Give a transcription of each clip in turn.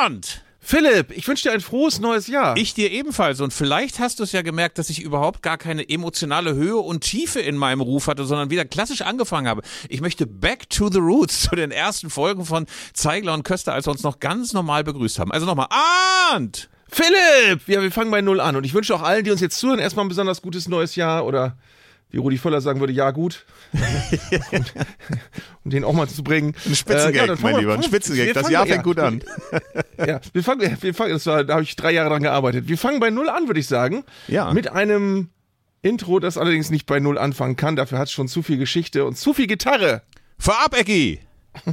Arndt! Philipp, ich wünsche dir ein frohes neues Jahr. Ich dir ebenfalls. Und vielleicht hast du es ja gemerkt, dass ich überhaupt gar keine emotionale Höhe und Tiefe in meinem Ruf hatte, sondern wieder klassisch angefangen habe. Ich möchte back to the roots zu den ersten Folgen von Zeigler und Köster, als wir uns noch ganz normal begrüßt haben. Also nochmal, Arndt! Philipp! Ja, wir fangen bei Null an. Und ich wünsche auch allen, die uns jetzt zuhören, erstmal ein besonders gutes neues Jahr oder wie Rudi Völler sagen würde, ja gut. und, um den auch mal zu bringen. Ein Spitzengag, äh, ja, mein Lieber, ein Spitzengag. Das Jahr fängt ja, gut an. ja, wir fangen, wir fangen, das war, da habe ich drei Jahre dran gearbeitet. Wir fangen bei Null an, würde ich sagen. Ja. Mit einem Intro, das allerdings nicht bei Null anfangen kann. Dafür hat es schon zu viel Geschichte und zu viel Gitarre. Vorab, Ecki!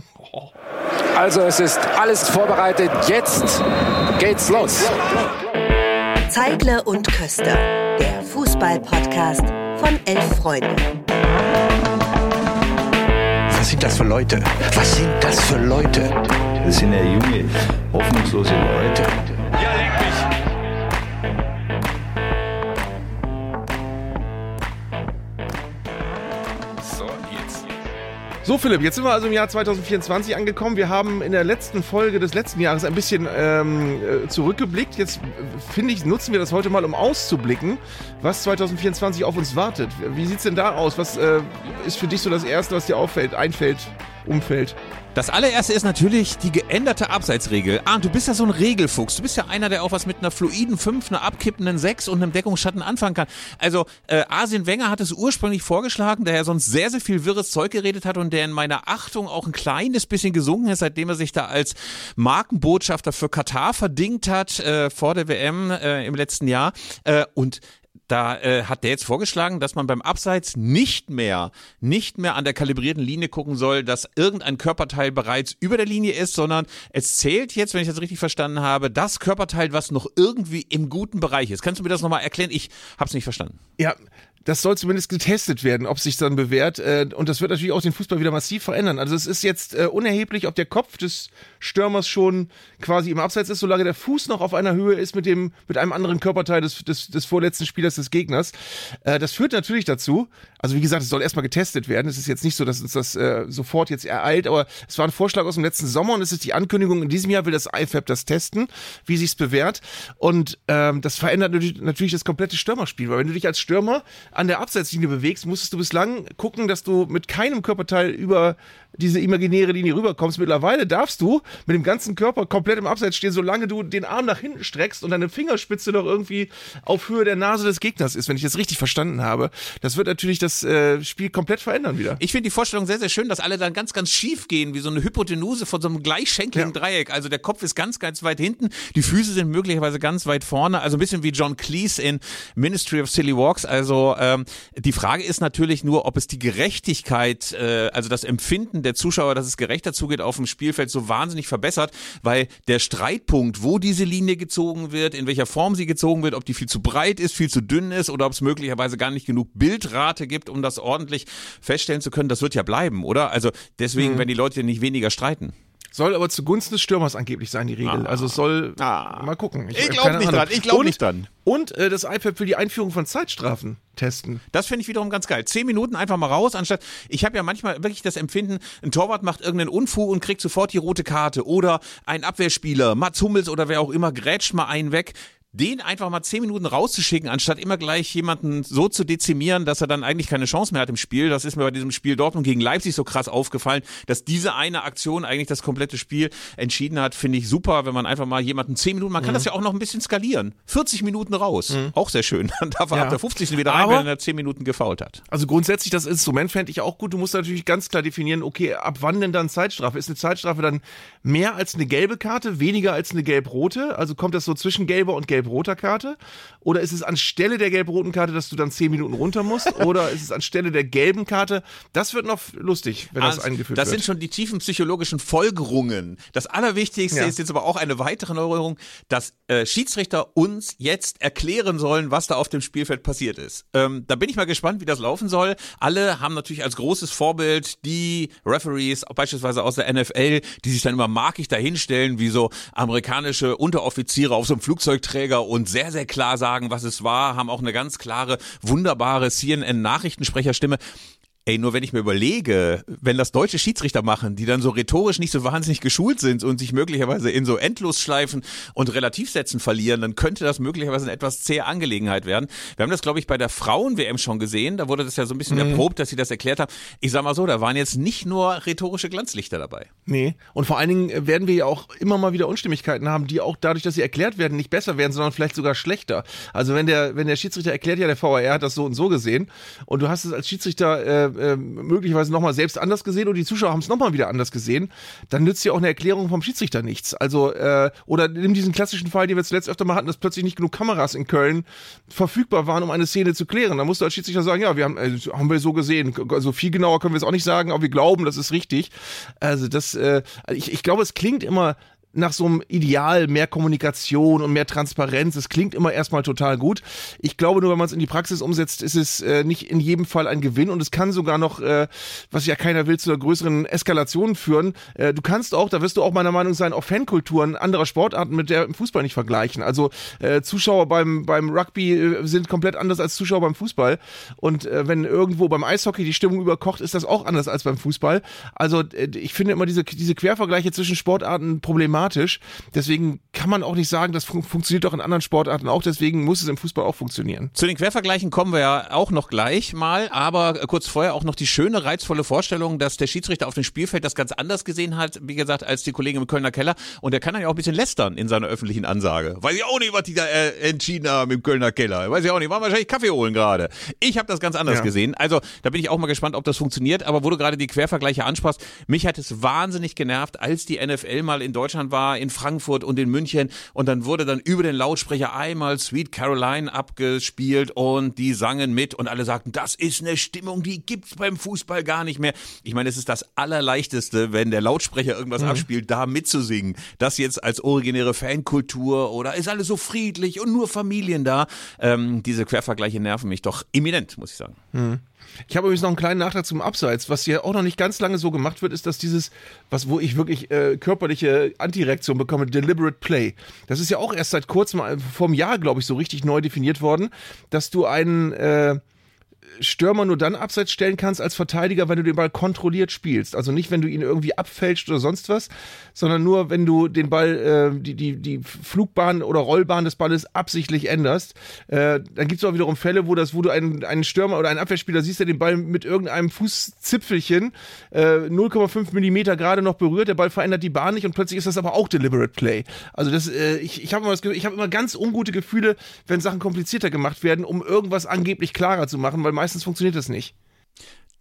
Also es ist alles vorbereitet. Jetzt geht's los. Zeigle und Köster, der Fußball-Podcast von elf Freunden. Was sind das für Leute? Was sind das für Leute? Das sind ja junge, hoffnungslose Leute. Ja, So, Philipp, jetzt sind wir also im Jahr 2024 angekommen. Wir haben in der letzten Folge des letzten Jahres ein bisschen ähm, äh, zurückgeblickt. Jetzt äh, finde ich, nutzen wir das heute mal, um auszublicken, was 2024 auf uns wartet. Wie sieht's denn da aus? Was äh, ist für dich so das Erste, was dir auffällt, einfällt, umfällt? Das allererste ist natürlich die geänderte Abseitsregel. Ah, du bist ja so ein Regelfuchs. Du bist ja einer, der auch was mit einer fluiden 5, einer abkippenden 6 und einem Deckungsschatten anfangen kann. Also, äh, Arsene Wenger hat es ursprünglich vorgeschlagen, der ja sonst sehr, sehr viel wirres Zeug geredet hat und der in meiner Achtung auch ein kleines bisschen gesunken ist, seitdem er sich da als Markenbotschafter für Katar verdingt hat äh, vor der WM äh, im letzten Jahr. Äh, und da äh, hat der jetzt vorgeschlagen, dass man beim Abseits nicht mehr, nicht mehr an der kalibrierten Linie gucken soll, dass irgendein Körperteil bereits über der Linie ist, sondern es zählt jetzt, wenn ich das richtig verstanden habe, das Körperteil, was noch irgendwie im guten Bereich ist. Kannst du mir das nochmal erklären? Ich habe es nicht verstanden. Ja, das soll zumindest getestet werden, ob sich dann bewährt. Äh, und das wird natürlich auch den Fußball wieder massiv verändern. Also es ist jetzt äh, unerheblich, ob der Kopf des Stürmers schon quasi im Abseits ist, solange der Fuß noch auf einer Höhe ist mit dem mit einem anderen Körperteil des, des, des vorletzten Spielers des Gegners. Äh, das führt natürlich dazu. Also wie gesagt, es soll erstmal getestet werden. Es ist jetzt nicht so, dass uns das sofort jetzt ereilt, aber es war ein Vorschlag aus dem letzten Sommer und es ist die Ankündigung. In diesem Jahr will das IFAB das testen, wie sich's bewährt. Und ähm, das verändert natürlich das komplette Stürmerspiel, weil wenn du dich als Stürmer an der Abseitslinie bewegst, musstest du bislang gucken, dass du mit keinem Körperteil über diese imaginäre Linie rüberkommst. Mittlerweile darfst du mit dem ganzen Körper komplett im Abseits stehen, solange du den Arm nach hinten streckst und deine Fingerspitze noch irgendwie auf Höhe der Nase des Gegners ist, wenn ich das richtig verstanden habe. Das wird natürlich das äh, Spiel komplett verändern wieder. Ich finde die Vorstellung sehr, sehr schön, dass alle dann ganz, ganz schief gehen, wie so eine Hypotenuse von so einem gleichschenkligen Ja. Dreieck. Also der Kopf ist ganz, ganz weit hinten, die Füße sind möglicherweise ganz weit vorne. Also ein bisschen wie John Cleese in Ministry of Silly Walks. Also ähm, die Frage ist natürlich nur, ob es die Gerechtigkeit, äh, also das Empfinden der Zuschauer, dass es gerechter zugeht auf dem Spielfeld, so wahnsinnig verbessert, weil der Streitpunkt, wo diese Linie gezogen wird, in welcher Form sie gezogen wird, ob die viel zu breit ist, viel zu dünn ist oder ob es möglicherweise gar nicht genug Bildrate gibt, um das ordentlich feststellen zu können, das wird ja bleiben, oder? Also deswegen, wenn die Leute nicht weniger streiten. Soll aber zugunsten des Stürmers angeblich sein, die Regel. Also es soll Ah. mal gucken. Ich hab glaub keine nicht Ahnung. dran, ich glaub Und- nicht dran. Und äh, das iPad will die Einführung von Zeitstrafen testen. Das finde ich wiederum ganz geil. Zehn Minuten einfach mal raus, anstatt. Ich habe ja manchmal wirklich das Empfinden, ein Torwart macht irgendeinen Unfug und kriegt sofort die rote Karte. Oder ein Abwehrspieler, Mats Hummels oder wer auch immer, grätscht mal einen weg. Den einfach mal zehn Minuten rauszuschicken, anstatt immer gleich jemanden so zu dezimieren, dass er dann eigentlich keine Chance mehr hat im Spiel. Das ist mir bei diesem Spiel Dortmund gegen Leipzig so krass aufgefallen, dass diese eine Aktion eigentlich das komplette Spiel entschieden hat. Finde ich super, wenn man einfach mal jemanden zehn Minuten, man kann das ja auch noch ein bisschen skalieren. 40 Minuten raus. Auch sehr schön. Dann darf er Ja. ab der 50. wieder rein, Aber- wenn er zehn Minuten gefault hat. Also grundsätzlich das Instrument fände ich auch gut. Du musst natürlich ganz klar definieren, okay, ab wann denn dann Zeitstrafe? Ist eine Zeitstrafe dann mehr als eine gelbe Karte, weniger als eine gelb-rote? Also kommt das so zwischen gelber und gelb-roter Karte? Oder ist es anstelle der gelb-roten Karte, dass du dann zehn Minuten runter musst? Oder ist es anstelle der gelben Karte? Das wird noch lustig, wenn das Also, eingeführt das wird. sind schon die tiefen psychologischen Folgerungen. Das Allerwichtigste Ja. ist jetzt aber auch eine weitere Neuerung, dass äh, Schiedsrichter uns jetzt erklären sollen, was da auf dem Spielfeld passiert ist. Ähm, da bin ich mal gespannt, wie das laufen soll. Alle haben natürlich als großes Vorbild die Referees, auch beispielsweise aus der NFL, die sich dann immer markig dahinstellen, wie so amerikanische Unteroffiziere auf so einem Flugzeugträger und sehr, sehr klar sagen, was es war, haben auch eine ganz klare, wunderbare CNN-Nachrichtensprecherstimme Ey, nur wenn ich mir überlege, wenn das deutsche Schiedsrichter machen, die dann so rhetorisch nicht so wahnsinnig geschult sind und sich möglicherweise in so Endlosschleifen und Relativsätzen verlieren, dann könnte das möglicherweise eine etwas zähe Angelegenheit werden. Wir haben das, glaube ich, bei der Frauen-WM schon gesehen. Da wurde das ja so ein bisschen mhm. erprobt, dass sie das erklärt haben. Ich sag mal so, da waren jetzt nicht nur rhetorische Glanzlichter dabei. Nee. Und vor allen Dingen werden wir ja auch immer mal wieder Unstimmigkeiten haben, die auch dadurch, dass sie erklärt werden, nicht besser werden, sondern vielleicht sogar schlechter. Also wenn der, wenn der Schiedsrichter erklärt, ja, der VAR hat das so und so gesehen und du hast es als Schiedsrichter äh, äh, möglicherweise nochmal selbst anders gesehen und die Zuschauer haben es nochmal wieder anders gesehen, dann nützt ja auch eine Erklärung vom Schiedsrichter nichts. Also, äh, oder nimm diesen klassischen Fall, den wir zuletzt öfter mal hatten, dass plötzlich nicht genug Kameras in Köln verfügbar waren, um eine Szene zu klären. Da musst du als Schiedsrichter sagen, ja, wir haben, äh, haben wir so gesehen. Also viel genauer können wir es auch nicht sagen, aber wir glauben, das ist richtig. Also das, äh, ich, ich glaube, es klingt immer nach so einem Ideal mehr Kommunikation und mehr Transparenz. Es klingt immer erstmal total gut. Ich glaube nur, wenn man es in die Praxis umsetzt, ist es äh, nicht in jedem Fall ein Gewinn und es kann sogar noch, äh, was ja keiner will, zu einer größeren Eskalation führen. Äh, du kannst auch, da wirst du auch meiner Meinung sein, auch Fankulturen anderer Sportarten mit der im Fußball nicht vergleichen. Also äh, Zuschauer beim, beim Rugby äh, sind komplett anders als Zuschauer beim Fußball. Und äh, wenn irgendwo beim Eishockey die Stimmung überkocht, ist das auch anders als beim Fußball. Also ich finde immer diese, diese Quervergleiche zwischen Sportarten problematisch dramatisch. Deswegen kann man auch nicht sagen, das fun funktioniert doch in anderen Sportarten auch. Deswegen muss es im Fußball auch funktionieren. Zu den Quervergleichen kommen wir ja auch noch gleich mal. Aber kurz vorher auch noch die schöne, reizvolle Vorstellung, dass der Schiedsrichter auf dem Spielfeld das ganz anders gesehen hat, wie gesagt, als die Kollegin im Kölner Keller. Und der kann dann ja auch ein bisschen lästern in seiner öffentlichen Ansage. Weiß ich auch nicht, was die da äh, entschieden haben im Kölner Keller. Weiß ich auch nicht. Waren wahrscheinlich Kaffee holen gerade. Ich habe das ganz anders ja. gesehen. Also da bin ich auch mal gespannt, ob das funktioniert. Aber wo du gerade die Quervergleiche ansprachst, mich hat es wahnsinnig genervt, als die NFL mal in Deutschland war, in Frankfurt und in München und dann wurde dann über den Lautsprecher einmal Sweet Caroline abgespielt und die sangen mit und alle sagten, das ist eine Stimmung, die gibt's beim Fußball gar nicht mehr. Ich meine, es ist das allerleichteste, wenn der Lautsprecher irgendwas mhm. abspielt, da mitzusingen. Das jetzt als originäre Fankultur oder ist alles so friedlich und nur Familien da. Ähm, diese Quervergleiche nerven mich doch eminent, muss ich sagen. Mhm. Ich habe übrigens noch einen kleinen Nachtrag zum Abseits. Was hier auch noch nicht ganz lange so gemacht wird, ist, dass dieses, was wo ich wirklich äh, körperliche Antireaktion bekomme, Deliberate Play. Das ist ja auch erst seit kurzem, äh, vor einem Jahr, glaube ich, so richtig neu definiert worden, dass du einen äh, Stürmer nur dann abseits stellen kannst als Verteidiger, wenn du den Ball kontrolliert spielst. Also nicht, wenn du ihn irgendwie abfälscht oder sonst was, sondern nur, wenn du den Ball, äh, die, die, die Flugbahn oder Rollbahn des Balles absichtlich änderst. Äh, dann gibt es auch wiederum Fälle, wo das, wo du einen, einen Stürmer oder einen Abwehrspieler siehst, der den Ball mit irgendeinem Fußzipfelchen äh, 0,5 Millimeter gerade noch berührt, der Ball verändert die Bahn nicht und plötzlich ist das aber auch Deliberate Play. Also das, äh, ich, ich habe immer, hab immer ganz ungute Gefühle, wenn Sachen komplizierter gemacht werden, um irgendwas angeblich klarer zu machen, weil meistens funktioniert das nicht.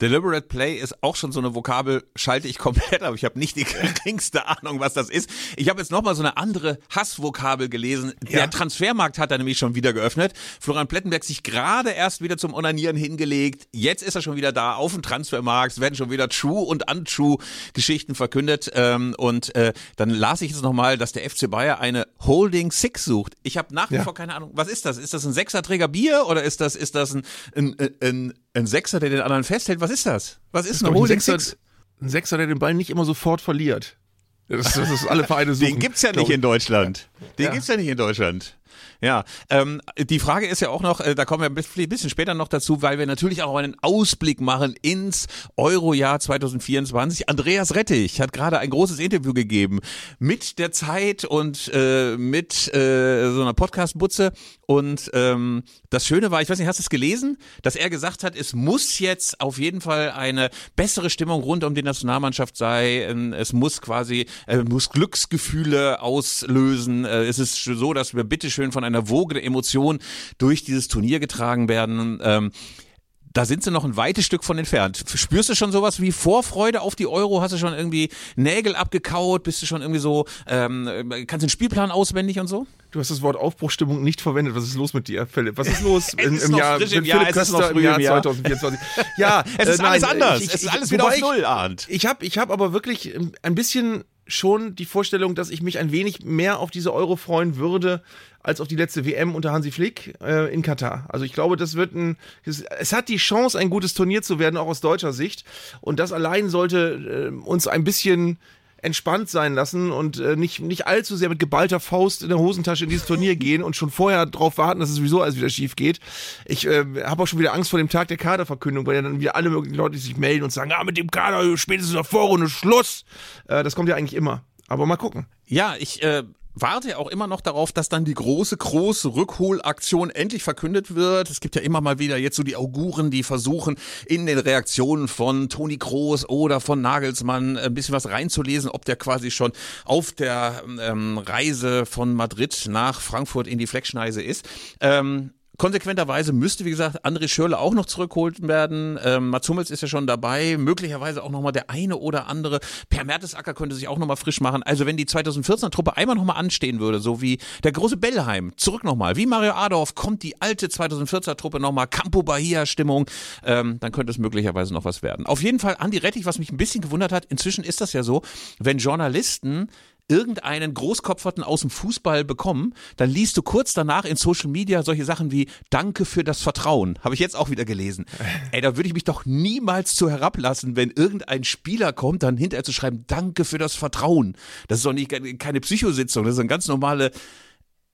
Deliberate Play ist auch schon so eine Vokabel, schalte ich komplett, aber ich habe nicht die geringste Ahnung, was das ist. Ich habe jetzt nochmal so eine andere Hassvokabel gelesen. Ja. Der Transfermarkt hat da nämlich schon wieder geöffnet. Florian Plettenberg sich gerade erst wieder zum Onanieren hingelegt. Jetzt ist er schon wieder da auf dem Transfermarkt. Es werden schon wieder True und Untrue Geschichten verkündet. Ähm, und äh, dann las ich jetzt nochmal, dass der FC Bayer eine Holding Six sucht. Ich habe nach wie ja. vor keine Ahnung. Was ist das? Ist das ein Sechserträger Bier oder ist das, ist das ein, ein, ein, ein Sechser, der den anderen festhält? Was ist das? Was ist, ist ein Holding Sechser, ein Sechser, der den Ball nicht immer sofort verliert. Das, das ist alle Vereine suchen. Den gibt's ja nicht in Deutschland. Den ja. gibt's ja nicht in Deutschland. Ja, ähm, die Frage ist ja auch noch, äh, da kommen wir ein bisschen später noch dazu, weil wir natürlich auch einen Ausblick machen ins Eurojahr 2024. Andreas Rettich hat gerade ein großes Interview gegeben mit der Zeit und äh, mit äh, so einer Podcast-Butze. Und ähm, das Schöne war, ich weiß nicht, hast du es gelesen, dass er gesagt hat, es muss jetzt auf jeden Fall eine bessere Stimmung rund um die Nationalmannschaft sein. Es muss quasi, äh, muss Glücksgefühle auslösen. Äh, es ist so, dass wir bitteschön von einer Woge der Emotionen durch dieses Turnier getragen werden. Ähm, da sind sie noch ein weites Stück von entfernt. Spürst du schon sowas wie Vorfreude auf die Euro? Hast du schon irgendwie Nägel abgekaut? Bist du schon irgendwie so, ähm, kannst du den Spielplan auswendig und so? Du hast das Wort Aufbruchstimmung nicht verwendet. Was ist los mit dir, Philipp? Was ist los in, im Jahr, im Jahr, Köstner im Jahr 2024? Ja, es ist äh, nein, alles anders. Ich, ich, es ist alles wieder auf Null, Arndt. Ich habe ich hab aber wirklich ein bisschen schon die Vorstellung, dass ich mich ein wenig mehr auf diese Euro freuen würde, als auf die letzte WM unter Hansi Flick äh, in Katar. Also ich glaube, das wird ein, es, es, hat die Chance, ein gutes Turnier zu werden, auch aus deutscher Sicht. Und das allein sollte äh, uns ein bisschen entspannt sein lassen und äh, nicht, nicht allzu sehr mit geballter Faust in der Hosentasche in dieses Turnier gehen und schon vorher darauf warten, dass es sowieso alles wieder schief geht. Ich äh, habe auch schon wieder Angst vor dem Tag der Kaderverkündung, weil ja dann wieder alle möglichen Leute sich melden und sagen, ah, mit dem Kader spätestens in der Vorrunde Schluss. Äh, das kommt ja eigentlich immer. Aber mal gucken. Ja, ich äh, warte auch immer noch darauf, dass dann die große, große Rückholaktion endlich verkündet wird. Es gibt ja immer mal wieder jetzt so die Auguren, die versuchen, in den Reaktionen von Toni Kroos oder von Nagelsmann ein bisschen was reinzulesen, ob der quasi schon auf der ähm, Reise von Madrid nach Frankfurt in die Fleckschneise ist. Ähm, Konsequenterweise müsste, wie gesagt, André Schürle auch noch zurückgeholt werden. Ähm, Mats Hummels ist ja schon dabei. Möglicherweise auch nochmal der eine oder andere. Per Mertesacker könnte sich auch nochmal frisch machen. Also wenn die 2014er Truppe einmal nochmal anstehen würde, so wie der große Bellheim, zurück nochmal. Wie Mario Adorf kommt die alte 2014er Truppe nochmal. Campo Bahia Stimmung. Ähm, dann könnte es möglicherweise noch was werden. Auf jeden Fall Andi Rettich, was mich ein bisschen gewundert hat. Inzwischen ist das ja so, wenn Journalisten irgendeinen Großkopferten aus dem Fußball bekommen, dann liest du kurz danach in Social Media solche Sachen wie Danke für das Vertrauen. Habe ich jetzt auch wieder gelesen. Ey, da würde ich mich doch niemals zu herablassen, wenn irgendein Spieler kommt, dann hinterher zu schreiben Danke für das Vertrauen. Das ist doch nicht keine Psychositzung, das ist eine ganz normale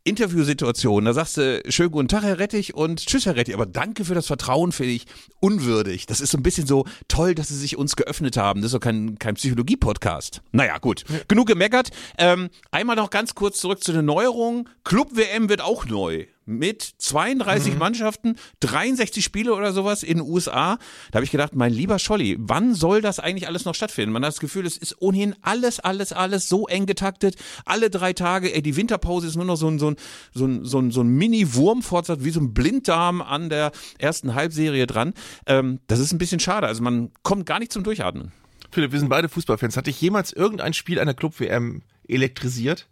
Interviewsituation, da sagst du, schönen guten Tag, Herr Rettich und tschüss, Herr Rettich, aber danke für das Vertrauen, finde ich unwürdig. Das ist so ein bisschen so toll, dass Sie sich uns geöffnet haben. Das ist doch kein, kein Psychologie-Podcast. Naja, gut. Genug gemeckert. Ähm, einmal noch ganz kurz zurück zu den Neuerungen. Club-WM wird auch neu mit 32 mhm. Mannschaften, 63 Spiele oder sowas in den USA. Da habe ich gedacht, mein lieber Scholli, wann soll das eigentlich alles noch stattfinden? Man hat das Gefühl, es ist ohnehin alles, alles, alles so eng getaktet. Alle drei Tage, ey, die Winterpause ist nur noch so ein, so ein, so ein, so ein, so ein Mini-Wurmfortsatz, wie so ein Blinddarm an der ersten Halbserie dran. Ähm, das ist ein bisschen schade. Also man kommt gar nicht zum Durchatmen. Philipp, wir sind beide Fußballfans. Hat dich jemals irgendein Spiel einer Club-WM elektrisiert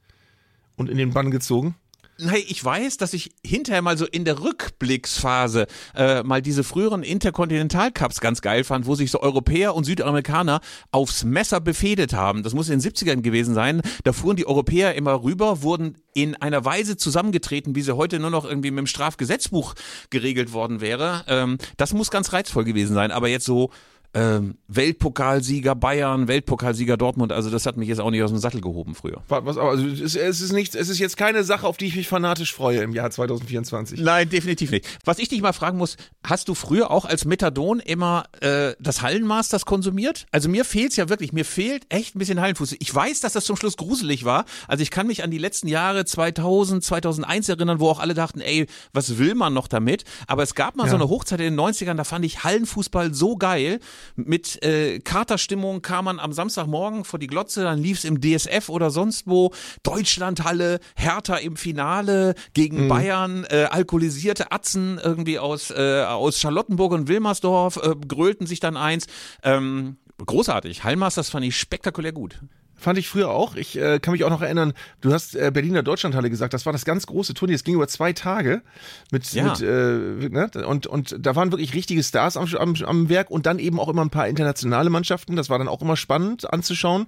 und in den Bann gezogen? Hey, ich weiß, dass ich hinterher mal so in der Rückblicksphase äh, mal diese früheren Interkontinentalcups ganz geil fand, wo sich so Europäer und Südamerikaner aufs Messer befehdet haben. Das muss in den 70ern gewesen sein. Da fuhren die Europäer immer rüber, wurden in einer Weise zusammengetreten, wie sie heute nur noch irgendwie mit dem Strafgesetzbuch geregelt worden wäre. Ähm, das muss ganz reizvoll gewesen sein. Aber jetzt so ähm, Weltpokalsieger Bayern, Weltpokalsieger Dortmund, also das hat mich jetzt auch nicht aus dem Sattel gehoben früher. Was, also es, es ist nicht, es ist jetzt keine Sache, auf die ich mich fanatisch freue im Jahr 2024. Nein, definitiv nicht. Was ich dich mal fragen muss, hast du früher auch als Methadon immer äh, das Hallenmasters konsumiert? Also mir fehlt's ja wirklich, mir fehlt echt ein bisschen Hallenfuß. Ich weiß, dass das zum Schluss gruselig war. Also ich kann mich an die letzten Jahre 2000, 2001 erinnern, wo auch alle dachten, ey, was will man noch damit? Aber es gab mal ja. so eine Hochzeit in den 90ern, da fand ich Hallenfußball so geil mit äh, Katerstimmung kam man am Samstagmorgen vor die Glotze, dann lief es im DSF oder sonst wo. Deutschlandhalle, Hertha im Finale gegen mhm. Bayern, äh, alkoholisierte Atzen irgendwie aus, äh, aus Charlottenburg und Wilmersdorf äh, grölten sich dann eins. Ähm, großartig. Hallmasters fand ich spektakulär gut. Fand ich früher auch. Ich äh, kann mich auch noch erinnern, du hast äh, Berliner Deutschlandhalle gesagt, das war das ganz große Turnier. Es ging über zwei Tage mit, ja. mit äh, ne? und, und da waren wirklich richtige Stars am, am, am Werk und dann eben auch immer ein paar internationale Mannschaften. Das war dann auch immer spannend anzuschauen.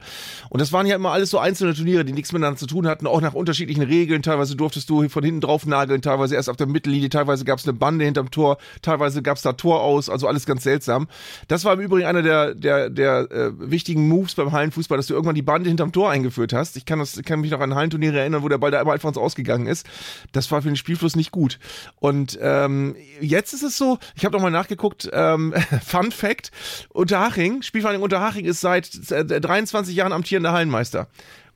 Und das waren ja immer alles so einzelne Turniere, die nichts miteinander zu tun hatten, auch nach unterschiedlichen Regeln. Teilweise durftest du von hinten drauf nageln, teilweise erst auf der Mittellinie, teilweise gab es eine Bande hinterm Tor, teilweise gab es da Tor aus, also alles ganz seltsam. Das war im Übrigen einer der, der, der äh, wichtigen Moves beim Hallenfußball, dass du irgendwann die Bande Bande hinterm Tor eingeführt hast. Ich kann, das, kann mich noch an Hallenturniere erinnern, wo der Ball da immer einfach ins Ausgegangen ist. Das war für den Spielfluss nicht gut. Und ähm, jetzt ist es so, ich habe noch mal nachgeguckt, ähm, Fun Fact, Unterhaching, Spielvereinigung Unterhaching ist seit äh, 23 Jahren amtierender Hallenmeister.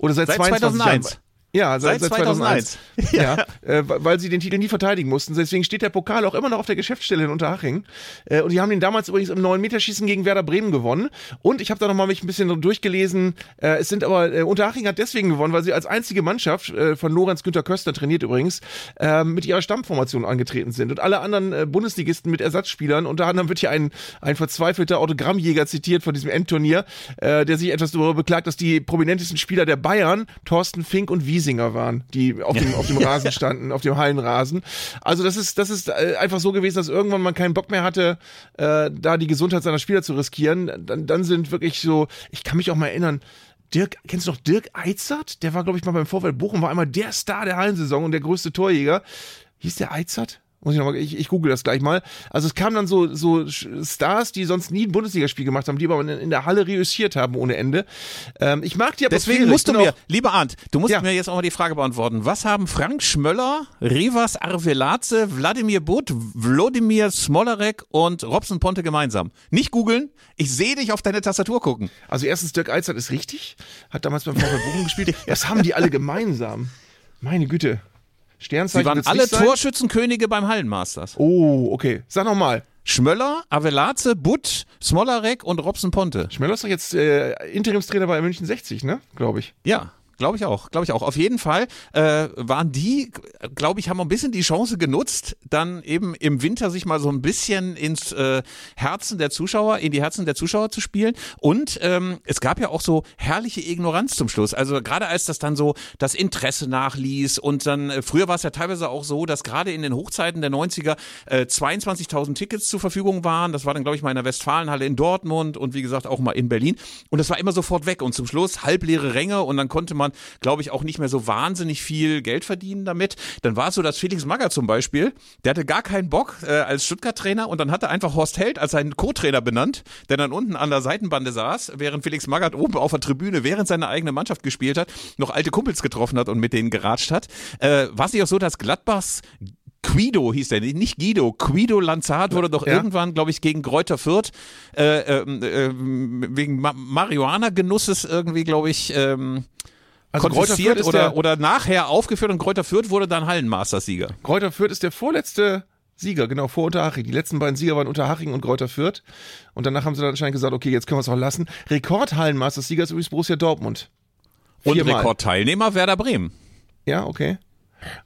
Oder seit, seit 22 2001. Jahren. Ja, seit, seit 2001. 2001. Ja, ja äh, weil sie den Titel nie verteidigen mussten. Deswegen steht der Pokal auch immer noch auf der Geschäftsstelle in Unterhaching. Äh, und die haben den damals übrigens im 9-Meterschießen gegen Werder Bremen gewonnen. Und ich habe da nochmal mich ein bisschen durchgelesen. Äh, es sind aber, äh, Unterhaching hat deswegen gewonnen, weil sie als einzige Mannschaft, äh, von Lorenz Günther Köster trainiert übrigens, äh, mit ihrer Stammformation angetreten sind. Und alle anderen äh, Bundesligisten mit Ersatzspielern. Unter anderem wird hier ein, ein verzweifelter Autogrammjäger zitiert von diesem Endturnier, äh, der sich etwas darüber beklagt, dass die prominentesten Spieler der Bayern, Thorsten Fink und Wies Giesinger waren, die auf dem, auf dem Rasen standen, auf dem Hallenrasen. Also das ist, das ist äh, einfach so gewesen, dass irgendwann man keinen Bock mehr hatte, äh, da die Gesundheit seiner Spieler zu riskieren. Dann, dann sind wirklich so, ich kann mich auch mal erinnern, Dirk, kennst du noch Dirk Eitzert? Der war, glaube ich, mal beim Vorfeld Bochum, war einmal der Star der Hallensaison und der größte Torjäger. Hieß der Eitzert? Muss ich nochmal, ich, ich google das gleich mal. Also es kamen dann so, so Stars, die sonst nie ein Bundesligaspiel gemacht haben, die aber in, in der Halle reüssiert haben ohne Ende. Ähm, ich mag die Atmosphäre. Deswegen musst du mir, lieber Arndt, du musst Ja. mir jetzt auch mal die Frage beantworten. Was haben Frank Schmöller, Rivas Arveladze, Wladimir Butt, Wlodimir Smolarek und Robson Ponte gemeinsam? Nicht googeln, ich sehe dich auf deine Tastatur gucken. Also erstens, Dirk Eizert ist richtig, hat damals beim VfL Bochum gespielt. Das haben die alle gemeinsam. Meine Güte. Sternzeichen Sie waren alle? Torschützenkönige beim Hallenmasters. Oh, okay. Sag noch mal. Schmöller, Aveladze, Butt, Smolarek und Robson Ponte. Schmeller ist doch jetzt äh, Interimstrainer bei München 60, ne? Glaube ich. Ja. Glaube ich auch, glaube ich auch. Auf jeden Fall äh, waren die, glaube ich, haben ein bisschen die Chance genutzt, dann eben im Winter sich mal so ein bisschen ins äh, Herzen der Zuschauer, in die Herzen der Zuschauer zu spielen. Und ähm, es gab ja auch so herrliche Ignoranz zum Schluss. Also gerade als das dann so das Interesse nachließ und dann, äh, früher war es ja teilweise auch so, dass gerade in den Hochzeiten der 90er äh, 22.000 Tickets zur Verfügung waren. Das war dann, glaube ich, mal in der Westfalenhalle in Dortmund und wie gesagt auch mal in Berlin. Und das war immer sofort weg. Und zum Schluss halbleere Ränge und dann konnte man, glaube ich, auch nicht mehr so wahnsinnig viel Geld verdienen damit. Dann war es so, dass Felix Magger zum Beispiel, der hatte gar keinen Bock äh, als Stuttgart-Trainer und dann hat er einfach Horst Held als seinen Co-Trainer benannt, der dann unten an der Seitenbande saß, während Felix Magath oben auf der Tribüne, während seine eigene Mannschaft gespielt hat, noch alte Kumpels getroffen hat und mit denen geratscht hat. Äh, war es nicht auch so, dass Gladbachs Guido hieß der, nicht Guido, Guido Lanzard wurde doch Ja. irgendwann, glaube ich, gegen Kräuter Fürth äh, ähm, äh, wegen Ma Marihuana-Genusses irgendwie, glaube ich, ähm, Also Kräuter konfisziert oder, der, oder nachher aufgeführt und Kräuter Fürth wurde dann Hallenmastersieger. Kräuter Fürth ist der vorletzte Sieger, genau, vor Unterhaching. Die letzten beiden Sieger waren Unterhaching und Kräuter Fürth. Und danach haben sie dann anscheinend gesagt, okay, jetzt können wir es auch lassen. Rekordhallenmaster-Sieger ist übrigens Borussia Dortmund. Und Viermal. Rekordteilnehmer Werder Bremen. Ja, okay.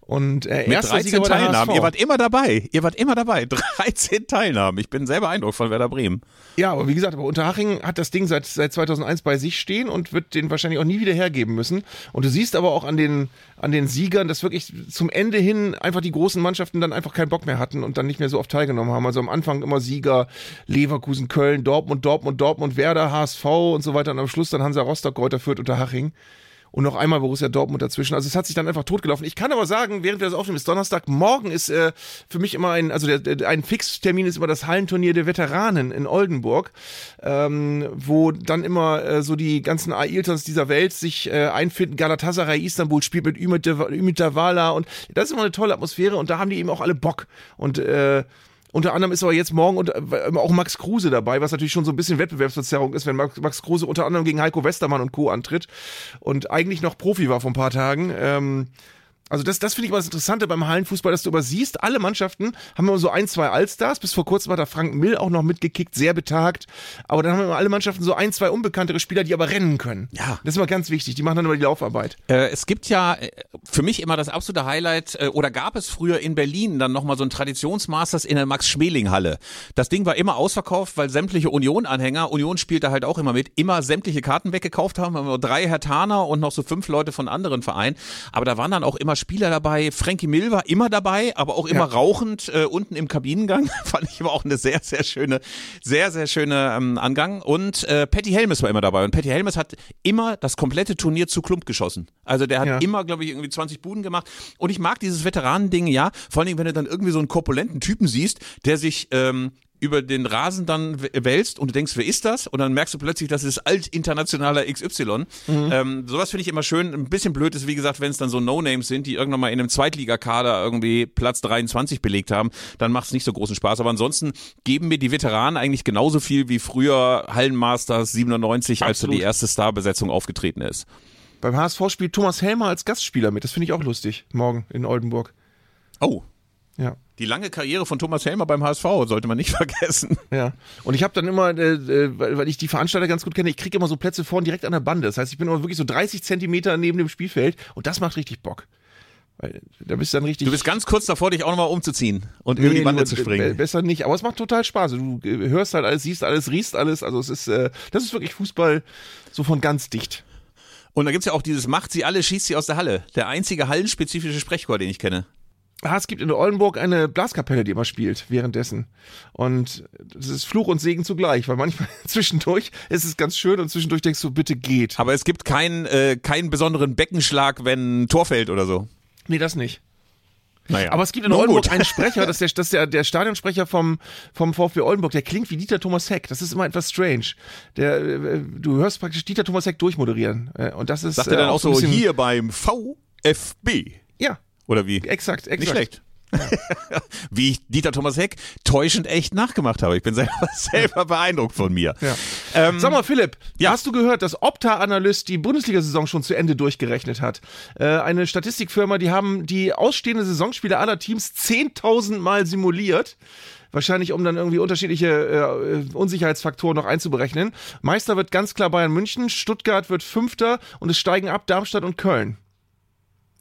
Und äh, Mit erster 13 Sieger war der Teilnahmen. Ihr wart immer dabei. Ihr wart immer dabei. 13 Teilnahmen. Ich bin sehr beeindruckt von Werder Bremen. Ja, aber wie gesagt, aber Unterhaching hat das Ding seit, seit 2001 bei sich stehen und wird den wahrscheinlich auch nie wieder hergeben müssen. Und du siehst aber auch an den, an den Siegern, dass wirklich zum Ende hin einfach die großen Mannschaften dann einfach keinen Bock mehr hatten und dann nicht mehr so oft teilgenommen haben. Also am Anfang immer Sieger, Leverkusen, Köln, Dortmund, Dortmund, Dortmund, Werder, HSV und so weiter. Und am Schluss dann Hansa Rostock, Kräuter Fürth, Unterhaching. Und noch einmal Borussia Dortmund dazwischen. Also es hat sich dann einfach totgelaufen. Ich kann aber sagen, während wir das aufnehmen, ist Donnerstag. Morgen ist äh, für mich immer ein, also der, der, ein Fixtermin ist immer das Hallenturnier der Veteranen in Oldenburg, ähm, wo dann immer äh, so die ganzen Ailtons dieser Welt sich äh, einfinden. Galatasaray Istanbul spielt mit Ümit Dav- Ümit Davala und das ist immer eine tolle Atmosphäre und da haben die eben auch alle Bock. Und äh, unter anderem ist aber jetzt morgen äh, auch Max Kruse dabei, was natürlich schon so ein bisschen Wettbewerbsverzerrung ist, wenn Max, Max Kruse unter anderem gegen Heiko Westermann und Co. antritt und eigentlich noch Profi war vor ein paar Tagen. Ähm, also das, das finde ich mal das Interessante beim Hallenfußball, dass du übersiehst, alle Mannschaften haben immer so ein, zwei Allstars. Bis vor kurzem hat da Frank Mill auch noch mitgekickt, sehr betagt. Aber dann haben immer alle Mannschaften so ein, zwei unbekanntere Spieler, die aber rennen können. Ja. Das ist immer ganz wichtig. Die machen dann immer die Laufarbeit. Äh, es gibt ja äh, für mich immer das absolute Highlight, äh, oder gab es früher in Berlin dann nochmal so ein Traditionsmasters in der Max-Schmeling-Halle. Das Ding war immer ausverkauft, weil sämtliche Union-Anhänger, Union spielte halt auch immer mit, immer sämtliche Karten weggekauft haben. Wir haben nur drei Hertaner und noch so fünf Leute von anderen Vereinen. Aber da waren dann auch immer Spieler dabei. Frankie Mill war immer dabei, aber auch immer Ja. rauchend äh, unten im Kabinengang. Fand ich aber auch eine sehr, sehr schöne, sehr, sehr schöne ähm, Angang. Und äh, Patty Helmes war immer dabei. Und Patty Helmes hat immer das komplette Turnier zu Klump geschossen. Also der hat Ja. immer, glaube ich, irgendwie 20 Buden gemacht. Und ich mag dieses Veteranending, ja. Vor allen Dingen, wenn du dann irgendwie so einen korpulenten Typen siehst, der sich ähm, über den Rasen dann wälzt und du denkst, wer ist das? Und dann merkst du plötzlich, das ist altinternationaler XY. Ähm, sowas finde ich immer schön. Ein bisschen blöd ist, wie gesagt, wenn es dann so No-Names sind, die irgendwann mal in einem Zweitligakader irgendwie Platz 23 belegt haben, dann macht es nicht so großen Spaß. Aber ansonsten geben mir die Veteranen eigentlich genauso viel wie früher Hallenmasters 97, als so Absolut. die erste Starbesetzung aufgetreten ist. Beim HSV spielt Thomas Helmer als Gastspieler mit. Das finde ich auch lustig. Morgen in Oldenburg. Oh, Ja. Die lange Karriere von Thomas Helmer beim HSV sollte man nicht vergessen. Ja, und ich habe dann immer, äh, äh, weil ich die Veranstalter ganz gut kenne, ich kriege immer so Plätze vorn direkt an der Bande. Das heißt, ich bin immer wirklich so 30 Zentimeter neben dem Spielfeld und das macht richtig Bock. Weil da bist du dann richtig. Du bist ganz kurz davor, dich auch nochmal umzuziehen und über die Nee, Bande nur, zu springen. Besser nicht, aber es macht total Spaß. Du äh, hörst halt alles, siehst alles, riechst alles. Also es ist, äh, das ist wirklich Fußball so von ganz dicht. Und da gibt's ja auch dieses Macht sie alle, schießt sie aus der Halle. Der einzige hallenspezifische Sprechchor, den ich kenne. Ah, es gibt in Oldenburg eine Blaskapelle, die immer spielt währenddessen. Und das ist Fluch und Segen zugleich, weil manchmal zwischendurch ist es ganz schön und zwischendurch denkst du, bitte geht. Aber es gibt keinen, äh, keinen besonderen Beckenschlag, wenn ein Tor fällt oder so. Nee, das nicht. Naja. Aber es gibt in Nun Oldenburg gut. einen Sprecher, das ist, der, das ist der, der Stadionsprecher vom, vom VfB Oldenburg, der klingt wie Dieter Thomas Heck. Das ist immer etwas strange. Der, äh, du hörst praktisch Dieter Thomas Heck durchmoderieren. Äh, Und das ist Sagt er dann äh, auch so bisschen- hier beim VfB? Ja, Oder wie? exakt, exakt. Nicht schlecht. Wie ich Dieter Thomas Heck täuschend echt nachgemacht habe. Ich bin selber, selber beeindruckt von mir. Ja. Ähm, Sag mal, Philipp, Ja. hast du gehört, dass Opta-Analyst die Bundesliga-Saison schon zu Ende durchgerechnet hat? Äh, eine Statistikfirma, die haben die ausstehende Saisonspiele aller Teams 10.000 Mal simuliert. Wahrscheinlich, um dann irgendwie unterschiedliche äh, Unsicherheitsfaktoren noch einzuberechnen. Meister wird ganz klar Bayern München, Stuttgart wird Fünfter und es steigen ab Darmstadt und Köln.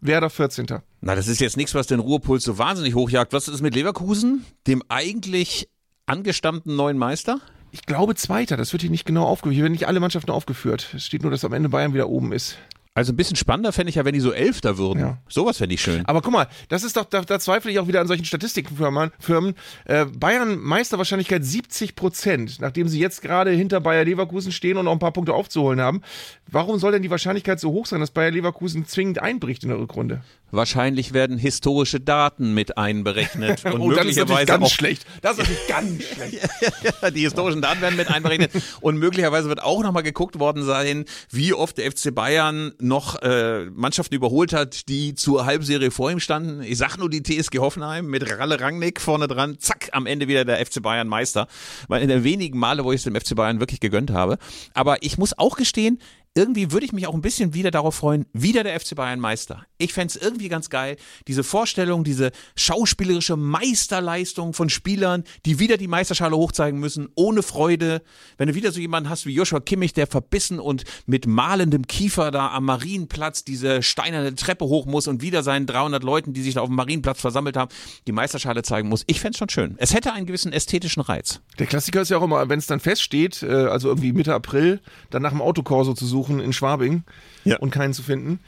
Werder 14. Na, das ist jetzt nichts, was den Ruhepuls so wahnsinnig hochjagt. Was ist mit Leverkusen, dem eigentlich angestammten neuen Meister? Ich glaube Zweiter, das wird hier nicht genau aufgeführt. Hier werden nicht alle Mannschaften aufgeführt. Es steht nur, dass am Ende Bayern wieder oben ist. Also ein bisschen spannender fände ich ja, wenn die so Elfter würden. Ja. Sowas fände ich schön. Aber guck mal, das ist doch, da, da zweifle ich auch wieder an solchen Statistikfirmen. Firmen. Äh, Bayern Meisterwahrscheinlichkeit 70 Prozent, nachdem sie jetzt gerade hinter Bayer Leverkusen stehen und noch ein paar Punkte aufzuholen haben. Warum soll denn die Wahrscheinlichkeit so hoch sein, dass Bayer Leverkusen zwingend einbricht in der Rückrunde? Wahrscheinlich werden historische Daten mit einberechnet und Oh, dann ist natürlich möglicherweise ganz auch schlecht. Das ist ganz schlecht. die historischen Daten werden mit einberechnet und möglicherweise wird auch nochmal geguckt worden sein, wie oft der FC Bayern noch äh, Mannschaften überholt hat, die zur Halbserie vor ihm standen. Ich sag nur die TSG Hoffenheim mit Ralle Rangnick vorne dran, zack, am Ende wieder der FC Bayern Meister. Weil in den wenigen Male, wo ich es dem FC Bayern wirklich gegönnt habe. Aber ich muss auch gestehen, irgendwie würde ich mich auch ein bisschen wieder darauf freuen, wieder der FC Bayern Meister. Ich fänd's irgendwie ganz geil, diese Vorstellung, diese schauspielerische Meisterleistung von Spielern, die wieder die Meisterschale hochzeigen müssen, ohne Freude. Wenn du wieder so jemanden hast wie Joshua Kimmich, der verbissen und mit malendem Kiefer da am Marienplatz diese steinerne Treppe hoch muss und wieder seinen 300 Leuten, die sich da auf dem Marienplatz versammelt haben, die Meisterschale zeigen muss. Ich fänd's schon schön. Es hätte einen gewissen ästhetischen Reiz. Der Klassiker ist ja auch immer, wenn es dann feststeht, äh, also irgendwie Mitte April, dann nach dem Autokorso zu suchen in Schwabing Ja. und keinen zu finden.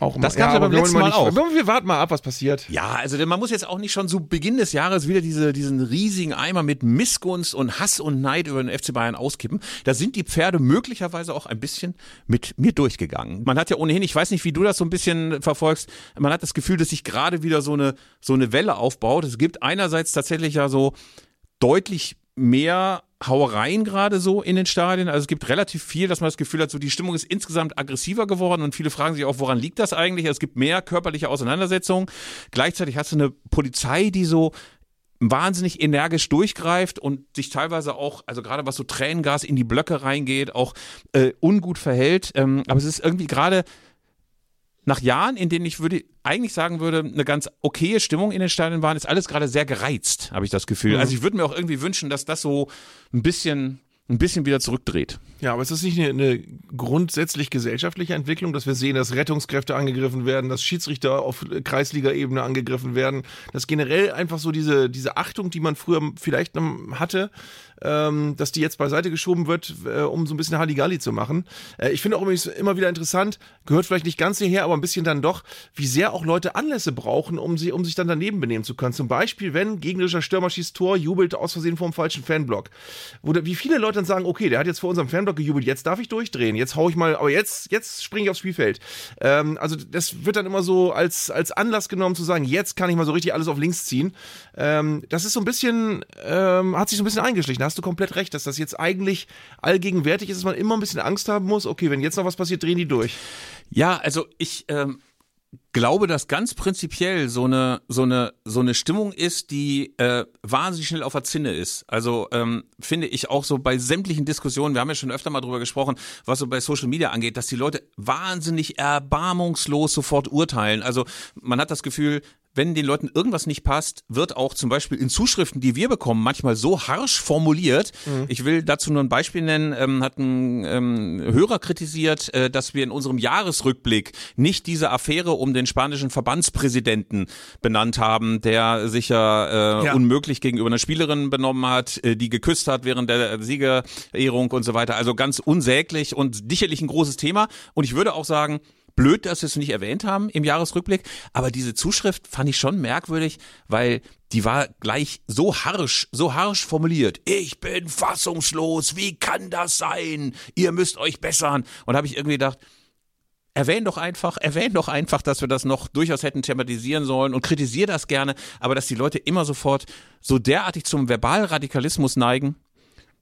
Auch. Das gab's ja beim wir wollen letzten Mal nicht, auch. Wir, wir warten mal ab, was passiert. Ja, also denn man muss jetzt auch nicht schon zu Beginn des Jahres wieder diese, diesen riesigen Eimer mit Missgunst und Hass und Neid über den FC Bayern auskippen. Da sind die Pferde möglicherweise auch ein bisschen mit mir durchgegangen. Man hat ja ohnehin, ich weiß nicht, wie du das so ein bisschen verfolgst, man hat das Gefühl, dass sich gerade wieder so eine, so eine Welle aufbaut. Es gibt einerseits tatsächlich ja so deutlich mehr Hauereien gerade so in den Stadien. Also es gibt relativ viel, dass man das Gefühl hat, so die Stimmung ist insgesamt aggressiver geworden und viele fragen sich auch, woran liegt das eigentlich? Es gibt mehr körperliche Auseinandersetzungen. Gleichzeitig hast du eine Polizei, die so wahnsinnig energisch durchgreift und sich teilweise auch, also gerade was so Tränengas in die Blöcke reingeht, auch äh, ungut verhält. Ähm, aber es ist irgendwie gerade nach Jahren, in denen ich würde eigentlich sagen würde, eine ganz okaye Stimmung in den Stadien waren, ist alles gerade sehr gereizt, habe ich das Gefühl. Also ich würde mir auch irgendwie wünschen, dass das so ein bisschen, ein bisschen wieder zurückdreht. Ja, aber ist das nicht eine, eine grundsätzlich gesellschaftliche Entwicklung, dass wir sehen, dass Rettungskräfte angegriffen werden, dass Schiedsrichter auf Kreisliga-Ebene angegriffen werden, dass generell einfach so diese, diese Achtung, die man früher vielleicht hatte, ähm, dass die jetzt beiseite geschoben wird, äh, um so ein bisschen Halligalli zu machen. Äh, ich finde auch übrigens immer wieder interessant, gehört vielleicht nicht ganz hierher, aber ein bisschen dann doch, wie sehr auch Leute Anlässe brauchen, um, sie, um sich dann daneben benehmen zu können. Zum Beispiel, wenn gegnerischer Stürmer schießt Tor, jubelt aus Versehen vor dem falschen Fanblock. Wo, wie viele Leute dann sagen, okay, der hat jetzt vor unserem Fanblock gejubelt, jetzt darf ich durchdrehen, jetzt hau ich mal, aber jetzt, jetzt springe ich aufs Spielfeld. Ähm, also das wird dann immer so als, als Anlass genommen zu sagen, jetzt kann ich mal so richtig alles auf links ziehen. Ähm, das ist so ein bisschen, ähm, hat sich so ein bisschen eingeschlichen. Da hast du komplett recht, dass das jetzt eigentlich allgegenwärtig ist, dass man immer ein bisschen Angst haben muss, okay, wenn jetzt noch was passiert, drehen die durch. Ja, also ich ähm, glaube, dass ganz prinzipiell so eine so eine so eine Stimmung ist, die äh, wahnsinnig schnell auf der Zinne ist. Also ähm, finde ich auch so bei sämtlichen Diskussionen, wir haben ja schon öfter mal drüber gesprochen, was so bei Social Media angeht, dass die Leute wahnsinnig erbarmungslos sofort urteilen. Also man hat das Gefühl, wenn den Leuten irgendwas nicht passt, wird auch zum Beispiel in Zuschriften, die wir bekommen, manchmal so harsch formuliert. Ich will dazu nur ein Beispiel nennen. Ähm, hat ein ähm, Hörer kritisiert, äh, dass wir in unserem Jahresrückblick nicht diese Affäre um den spanischen Verbandspräsidenten benannt haben, der sich ja, äh, Ja. unmöglich gegenüber einer Spielerin benommen hat, äh, die geküsst hat während der Siegerehrung und so weiter. Also ganz unsäglich und sicherlich ein großes Thema. Und ich würde auch sagen, Blöd, dass wir es nicht erwähnt haben im Jahresrückblick, aber diese Zuschrift fand ich schon merkwürdig, weil die war gleich so harsch, so harsch formuliert. Ich bin fassungslos, wie kann das sein? Ihr müsst euch bessern. Und habe ich irgendwie gedacht, erwähn doch einfach, erwähn doch einfach, dass wir das noch durchaus hätten thematisieren sollen und kritisier das gerne, aber dass die Leute immer sofort so derartig zum Verbalradikalismus neigen,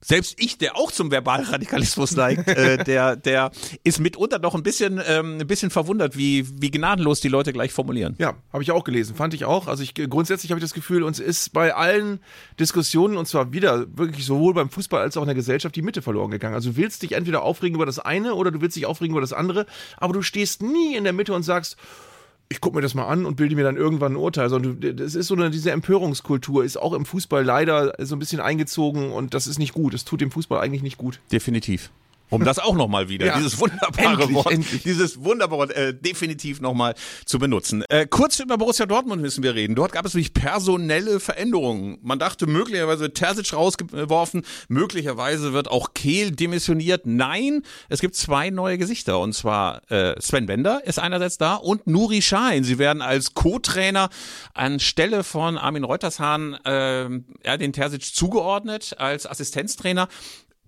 selbst ich, der auch zum Verbalradikalismus neigt, äh, der, der ist mitunter noch ein bisschen, ähm, ein bisschen verwundert, wie, wie gnadenlos die Leute gleich formulieren. Ja, habe ich auch gelesen, fand ich auch. Also ich grundsätzlich habe ich das Gefühl, uns ist bei allen Diskussionen und zwar wieder wirklich sowohl beim Fußball als auch in der Gesellschaft die Mitte verloren gegangen. Also du willst dich entweder aufregen über das eine oder du willst dich aufregen über das andere, aber du stehst nie in der Mitte und sagst, ich gucke mir das mal an und bilde mir dann irgendwann ein Urteil. Sondern das ist so eine, diese Empörungskultur ist auch im Fußball leider so ein bisschen eingezogen und das ist nicht gut. Das tut dem Fußball eigentlich nicht gut. Definitiv. Um das auch nochmal wieder, ja, dieses wunderbare endlich, Wort, endlich. dieses wunderbare Wort äh, definitiv nochmal zu benutzen. Äh, kurz über Borussia Dortmund müssen wir reden. Dort gab es wirklich personelle Veränderungen. Man dachte möglicherweise Terzic rausgeworfen, möglicherweise wird auch Kehl demissioniert. Nein, es gibt zwei neue Gesichter und zwar äh, Sven Bender ist einerseits da und Nuri Schein. Sie werden als Co-Trainer anstelle von Armin Reutershahn äh, ja, den Terzic zugeordnet als Assistenztrainer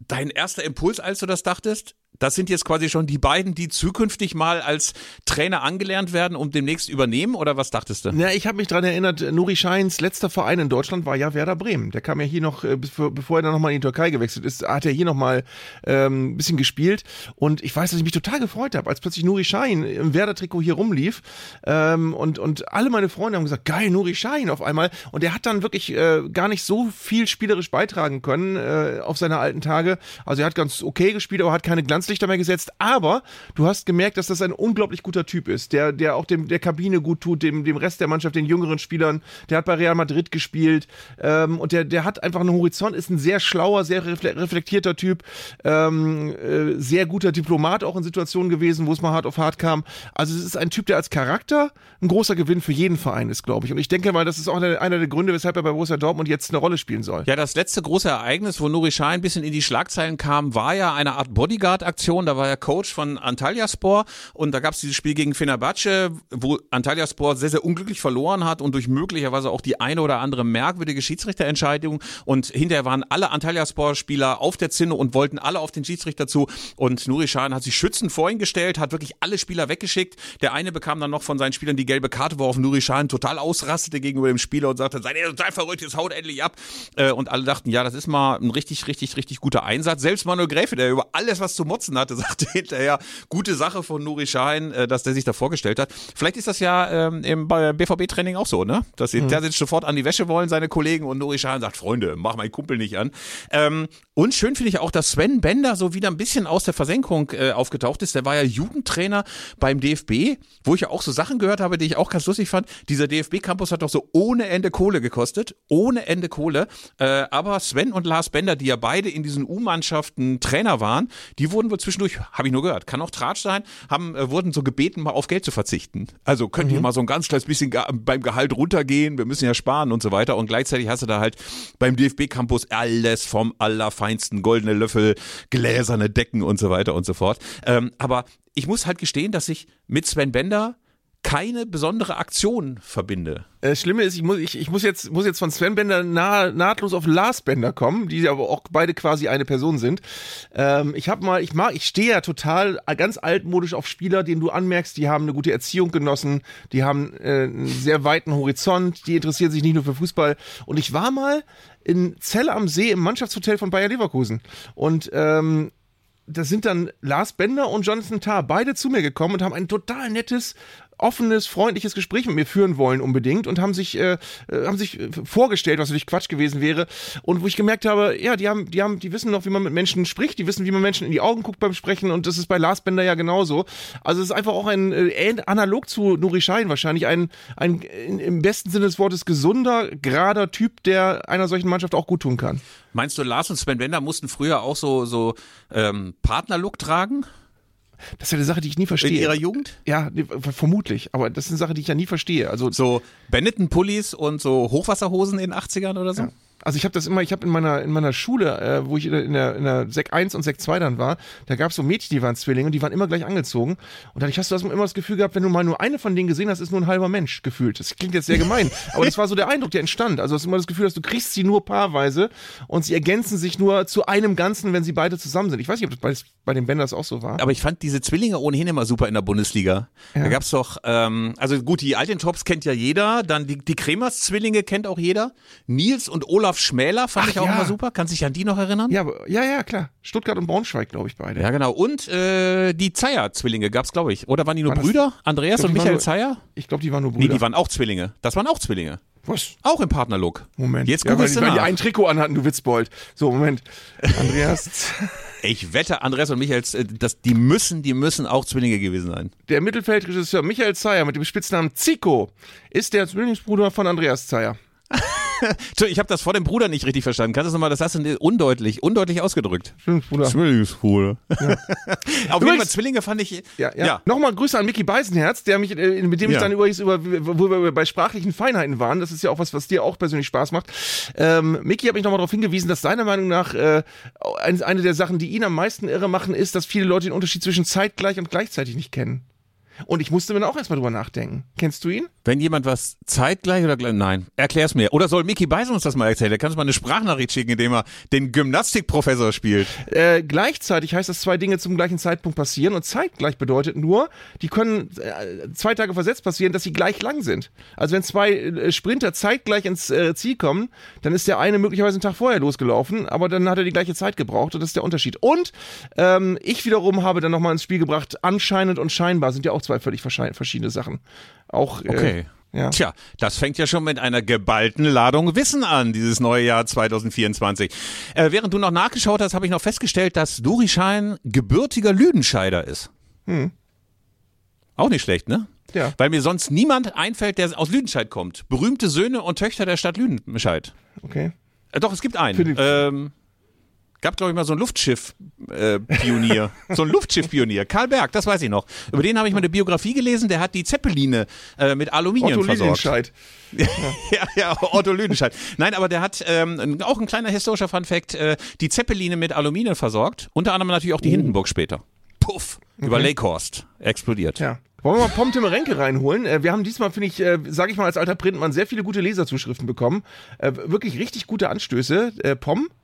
dein erster Impuls, als du das dachtest? Das sind jetzt quasi schon die beiden, die zukünftig mal als Trainer angelernt werden und demnächst übernehmen oder was dachtest du? Ja, ich habe mich dran erinnert, Nuri Scheins letzter Verein in Deutschland war ja Werder Bremen. Der kam ja hier noch, äh, bevor er dann nochmal in die Türkei gewechselt ist, hat er hier nochmal ähm, ein bisschen gespielt und ich weiß, dass ich mich total gefreut habe, als plötzlich Nuri Schein im Werder-Trikot hier rumlief ähm, und, und alle meine Freunde haben gesagt, geil, Nuri Schein auf einmal und er hat dann wirklich äh, gar nicht so viel spielerisch beitragen können äh, auf seine alten Tage. Also er hat ganz okay gespielt, aber hat keine Glanz Glanzlichter mehr gesetzt, aber du hast gemerkt, dass das ein unglaublich guter Typ ist, der, der auch dem, der Kabine gut tut, dem, dem Rest der Mannschaft, den jüngeren Spielern, der hat bei Real Madrid gespielt ähm, und der, der hat einfach einen Horizont, ist ein sehr schlauer, sehr reflektierter Typ, ähm, äh, sehr guter Diplomat auch in Situationen gewesen, wo es mal hart auf hart kam. Also es ist ein Typ, der als Charakter ein großer Gewinn für jeden Verein ist, glaube ich. Und ich denke mal, das ist auch einer der Gründe, weshalb er bei Borussia Dortmund jetzt eine Rolle spielen soll. Ja, das letzte große Ereignis, wo Nuri Schein ein bisschen in die Schlagzeilen kam, war ja eine Art Bodyguard-Aktion. Da war er Coach von Antalyaspor und da gab es dieses Spiel gegen Fenerbahce, wo Antalyaspor sehr, sehr unglücklich verloren hat und durch möglicherweise auch die eine oder andere merkwürdige Schiedsrichterentscheidung und hinterher waren alle Antalyaspor-Spieler auf der Zinne und wollten alle auf den Schiedsrichter zu und Nuri Sahin hat sich schützend vor ihn gestellt, hat wirklich alle Spieler weggeschickt. Der eine bekam dann noch von seinen Spielern die gelbe Karte, worauf Nuri Sahin total ausrastete gegenüber dem Spieler und sagte, seid ihr total verrückt, jetzt haut endlich ab. Äh, und alle dachten, ja, das ist mal ein richtig, richtig, richtig guter Einsatz. Selbst Manuel Gräfe, der über alles was zu motzen hatte, sagte hinterher, gute Sache von Nuri Sahin, äh, dass der sich da vorgestellt hat. Vielleicht ist das ja ähm, im BVB-Training auch so, ne? Dass sie mhm. der sich sofort an die Wäsche wollen, seine Kollegen, und Nuri Sahin sagt, Freunde, mach meinen Kumpel nicht an. Ähm, und schön finde ich auch, dass Sven Bender so wieder ein bisschen aus der Versenkung äh, aufgetaucht ist. Der war ja Jugendtrainer beim DFB, wo ich ja auch so Sachen gehört habe, die ich auch ganz lustig fand. Dieser DFB-Campus hat doch so ohne Ende Kohle gekostet. Ohne Ende Kohle. Äh, aber Sven und Lars Bender, die ja beide in diesen U-Mannschaften Trainer waren, die wurden wohl zwischendurch, habe ich nur gehört, kann auch Tratsch sein, haben, äh, wurden so gebeten, mal auf Geld zu verzichten. Also könnt mhm. ihr mal so ein ganz kleines bisschen beim Gehalt runtergehen, wir müssen ja sparen und so weiter. Und gleichzeitig hast du da halt beim DFB-Campus alles vom Allerfeinsten feinsten goldene Löffel, gläserne Decken und so weiter und so fort. Ähm, aber ich muss halt gestehen, dass ich mit Sven Bender keine besondere Aktion verbinde. Das Schlimme ist, ich muss, ich, ich muss, jetzt, muss jetzt von Sven Bender nah, nahtlos auf Lars Bender kommen, die aber auch beide quasi eine Person sind. Ähm, ich habe mal, ich mag, ich stehe ja total ganz altmodisch auf Spieler, denen du anmerkst, die haben eine gute Erziehung genossen, die haben äh, einen sehr weiten Horizont, die interessieren sich nicht nur für Fußball. Und ich war mal in Zell am See im Mannschaftshotel von Bayer Leverkusen. Und ähm, da sind dann Lars Bender und Jonathan Tarr beide zu mir gekommen und haben ein total nettes, offenes, freundliches Gespräch mit mir führen wollen unbedingt und haben sich, äh, äh haben sich äh, vorgestellt, was natürlich Quatsch gewesen wäre. Und wo ich gemerkt habe, ja, die haben, die haben, die wissen noch, wie man mit Menschen spricht, die wissen, wie man Menschen in die Augen guckt beim Sprechen und das ist bei Lars Bender ja genauso. Also es ist einfach auch ein, äh, analog zu Nuri Schein wahrscheinlich, ein, ein im besten Sinne des Wortes gesunder, gerader Typ, der einer solchen Mannschaft auch gut tun kann. Meinst du, Lars und Sven Bender mussten früher auch so, so ähm, Partnerlook tragen? Das ist ja eine Sache, die ich nie verstehe. In ihrer Jugend? Ja, vermutlich. Aber das ist eine Sache, die ich ja nie verstehe. Also so Benetton-Pullis und so Hochwasserhosen in den 80ern oder so? Ja. Also ich habe das immer, ich habe in meiner in meiner Schule, äh, wo ich in der, in der, Sek 1 und Sek 2 dann war, da gab es so Mädchen, die waren Zwillinge und die waren immer gleich angezogen. Und dadurch hast du das immer das Gefühl gehabt, wenn du mal nur eine von denen gesehen hast, ist nur ein halber Mensch gefühlt. Das klingt jetzt sehr gemein, aber das war so der Eindruck, der entstand. Also du hast immer das Gefühl, dass du kriegst sie nur paarweise und sie ergänzen sich nur zu einem Ganzen, wenn sie beide zusammen sind. Ich weiß nicht, ob das bei, bei den Benders auch so war. Aber ich fand diese Zwillinge ohnehin immer super in der Bundesliga. Da gab's doch, ähm, also gut, die alten Tops kennt ja jeder, dann die, die Kremers Zwillinge kennt auch jeder. Nils und Olaf Schmäler fand Ach ich auch ja. immer super. Kannst du dich an die noch erinnern? ja, ja, ja, klar. Stuttgart und Braunschweig, glaube ich, beide. Ja, genau. Und äh, die Zeyer-Zwillinge gab's, glaube ich. Oder waren die nur das- Brüder? Andreas Ich glaub, und Michael nur- Zeyer? Ich glaube, die waren nur Nee, Brüder. die waren auch Zwillinge. Das waren auch Zwillinge. Was? Auch im Partnerlook. Moment. Jetzt ja, weil, du weil die ein Trikot anhatten, du Witzbold. So, Moment. Andreas, Ich wette, Andreas und Michael, äh, das, die müssen, die müssen auch Zwillinge gewesen sein. der Mittelfeldregisseur Michael Zeyer mit dem Spitznamen Zico ist der Zwillingsbruder von Andreas Zeyer. Entschuldigung, Ich habe das vor dem Bruder nicht richtig verstanden. Kannst du das nochmal, das hast du undeutlich, undeutlich ausgedrückt. Zwillingsbruder. Zwillingsbruder. Auf jeden Fall Zwillinge fand ich. Ja, ja. Nochmal Grüße an Mickey Beisenherz, der mich, äh, mit dem ich Ja. dann übrigens über, wo wir bei sprachlichen Feinheiten waren. Das ist ja auch was, was dir auch persönlich Spaß macht. Ähm, Mickey hat mich nochmal darauf hingewiesen, dass seiner Meinung nach äh, ein- eine der Sachen, die ihn am meisten irre machen, ist, dass viele Leute den Unterschied zwischen zeitgleich und gleichzeitig nicht kennen. Und ich musste mir dann auch erstmal drüber nachdenken. Kennst du ihn? Wenn jemand was zeitgleich oder gleich, nein, erklär's mir. Oder soll Mickey Beisen uns das mal erzählen? Der kann uns mal eine Sprachnachricht schicken, indem er den Gymnastikprofessor spielt. Äh, gleichzeitig heißt, dass zwei Dinge zum gleichen Zeitpunkt passieren und zeitgleich bedeutet nur, die können äh, zwei Tage versetzt passieren, dass sie gleich lang sind. Also wenn zwei äh, Sprinter zeitgleich ins äh, Ziel kommen, dann ist der eine möglicherweise einen Tag vorher losgelaufen, aber dann hat er die gleiche Zeit gebraucht und das ist der Unterschied. Und ähm, ich wiederum habe dann nochmal ins Spiel gebracht, anscheinend und scheinbar sind ja auch zwei völlig verschiedene Sachen. Auch, äh, Okay. ja. Tja, das fängt ja schon mit einer geballten Ladung Wissen an, dieses neue Jahr 2024. Äh, während du noch nachgeschaut hast, habe ich noch festgestellt, dass Duri Schein gebürtiger Lüdenscheider ist. Auch nicht schlecht, ne? Ja. Weil mir sonst niemand einfällt, der aus Lüdenscheid kommt. Berühmte Söhne und Töchter der Stadt Lüdenscheid. Okay. Äh, doch, es gibt einen. Den- ähm, gab, glaube ich, mal so einen Luftschiff-Pionier. so einen Luftschiff-Pionier. Karl Berg, das weiß ich noch. Über den habe ich mal eine Biografie gelesen, der hat die Zeppeline äh, mit Aluminium Otto versorgt. Lilienscheid. ja, ja, Otto Lüdenscheid. Nein, aber der hat ähm, auch ein kleiner historischer Funfact, äh, die Zeppeline mit Aluminium versorgt. Unter anderem natürlich auch die Hindenburg später. Puff, über Lakehorst explodiert. Ja. Wollen wir mal Pom Timmerenke reinholen? Äh, Wir haben diesmal, finde ich, äh, sage ich mal als alter Printmann, sehr viele gute Leserzuschriften bekommen. Äh, Wirklich richtig gute Anstöße. Äh, Pom, äh,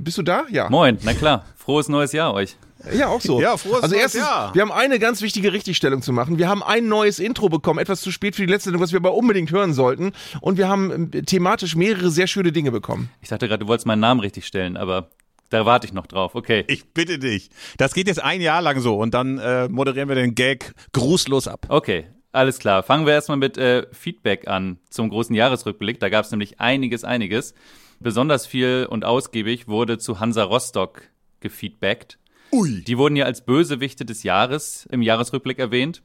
bist du da? Ja. Moin, na klar. Frohes neues Jahr euch. Ja, auch so. Ja, frohes Also neues erstens, Jahr. wir haben eine ganz wichtige Richtigstellung zu machen. Wir haben ein neues Intro bekommen, etwas zu spät für die letzte Sendung, was wir aber unbedingt hören sollten. Und wir haben ähm, thematisch mehrere sehr schöne Dinge bekommen. Ich dachte gerade, du wolltest meinen Namen richtig stellen, aber da warte ich noch drauf. Okay. Ich bitte dich. Das geht jetzt ein Jahr lang so und dann äh, moderieren wir den Gag grußlos ab. Okay, alles klar. Fangen wir erstmal mit äh, Feedback an zum großen Jahresrückblick. Da gab es nämlich einiges, einiges. Besonders viel und ausgiebig wurde zu Hansa Rostock gefeedbackt. Ui. Die wurden ja als Bösewichte des Jahres im Jahresrückblick erwähnt.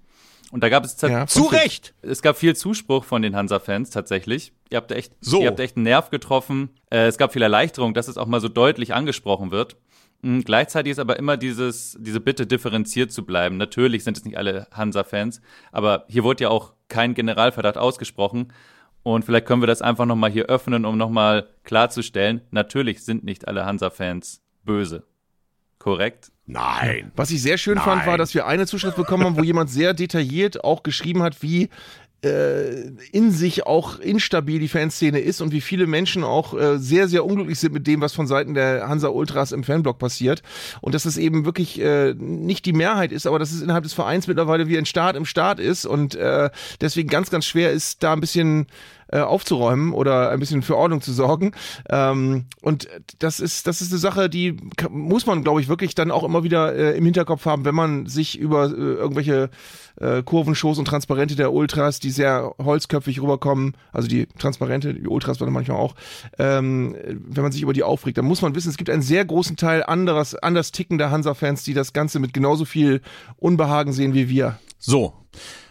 Und da gab es Ja, Zu Recht. Es gab viel Zuspruch von den Hansa-Fans tatsächlich. Ihr habt echt, So. ihr habt echt einen Nerv getroffen. Äh, es gab viel Erleichterung, dass es auch mal so deutlich angesprochen wird. Mhm, gleichzeitig ist aber immer dieses, diese Bitte differenziert zu bleiben. Natürlich sind es nicht alle Hansa-Fans, aber hier wurde ja auch kein Generalverdacht ausgesprochen. Und vielleicht können wir das einfach nochmal hier öffnen, um nochmal klarzustellen. Natürlich sind nicht alle Hansa-Fans böse. Korrekt? Nein. Was ich sehr schön fand, war, dass wir eine Zuschrift bekommen haben, wo jemand sehr detailliert auch geschrieben hat, wie in sich auch instabil die Fanszene ist und wie viele Menschen auch äh, sehr, sehr unglücklich sind mit dem, was von Seiten der Hansa Ultras im Fanblock passiert. Und dass es eben wirklich äh, nicht die Mehrheit ist, aber dass es innerhalb des Vereins mittlerweile wie ein Staat im Staat ist und äh, deswegen ganz, ganz schwer ist, da ein bisschen äh, aufzuräumen oder ein bisschen für Ordnung zu sorgen. Ähm, und das ist, das ist eine Sache, die muss man, glaube ich, wirklich dann auch immer wieder äh, im Hinterkopf haben, wenn man sich über äh, irgendwelche äh, Kurvenshows und Transparente der Ultras, die sehr holzköpfig rüberkommen, also die Transparente, die Ultras dann manchmal auch, ähm, wenn man sich über die aufregt, dann muss man wissen, es gibt einen sehr großen Teil anderes, anders tickender Hansa-Fans, die das Ganze mit genauso viel Unbehagen sehen wie wir. So.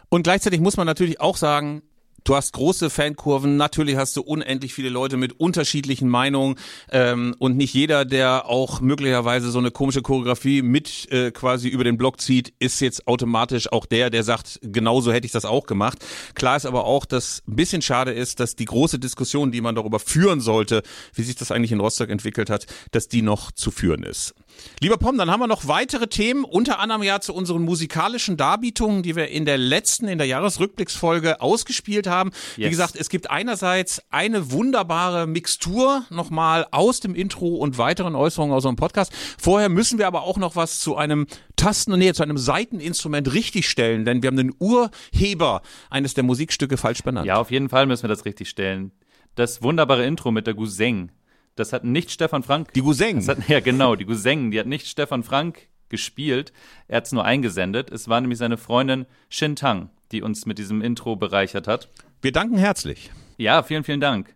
Und gleichzeitig muss man natürlich auch sagen, Du hast große Fankurven, natürlich hast du unendlich viele Leute mit unterschiedlichen Meinungen ähm, und nicht jeder, der auch möglicherweise so eine komische Choreografie mit äh, quasi über den Block zieht, ist jetzt automatisch auch der, der sagt, genauso hätte ich das auch gemacht. Klar ist aber auch, dass ein bisschen schade ist, dass die große Diskussion, die man darüber führen sollte, wie sich das eigentlich in Rostock entwickelt hat, dass die noch zu führen ist. Lieber Pom, dann haben wir noch weitere Themen, unter anderem ja zu unseren musikalischen Darbietungen, die wir in der letzten, in der Jahresrückblicksfolge ausgespielt haben. Yes. Wie gesagt, es gibt einerseits eine wunderbare Mixtur nochmal aus dem Intro und weiteren Äußerungen aus unserem Podcast. Vorher müssen wir aber auch noch was zu einem Tasten- nee, zu einem Seiteninstrument richtigstellen, denn wir haben den Urheber eines der Musikstücke falsch benannt. Ja, auf jeden Fall müssen wir das richtigstellen. Das wunderbare Intro mit der Guseng das hat nicht Stefan Frank. Die Guseng. ja, genau, die Guseng. Die hat nicht Stefan Frank gespielt. Er hat es nur eingesendet. Es war nämlich seine Freundin Shin Tang, die uns mit diesem Intro bereichert hat. Wir danken herzlich. Ja, vielen, vielen Dank.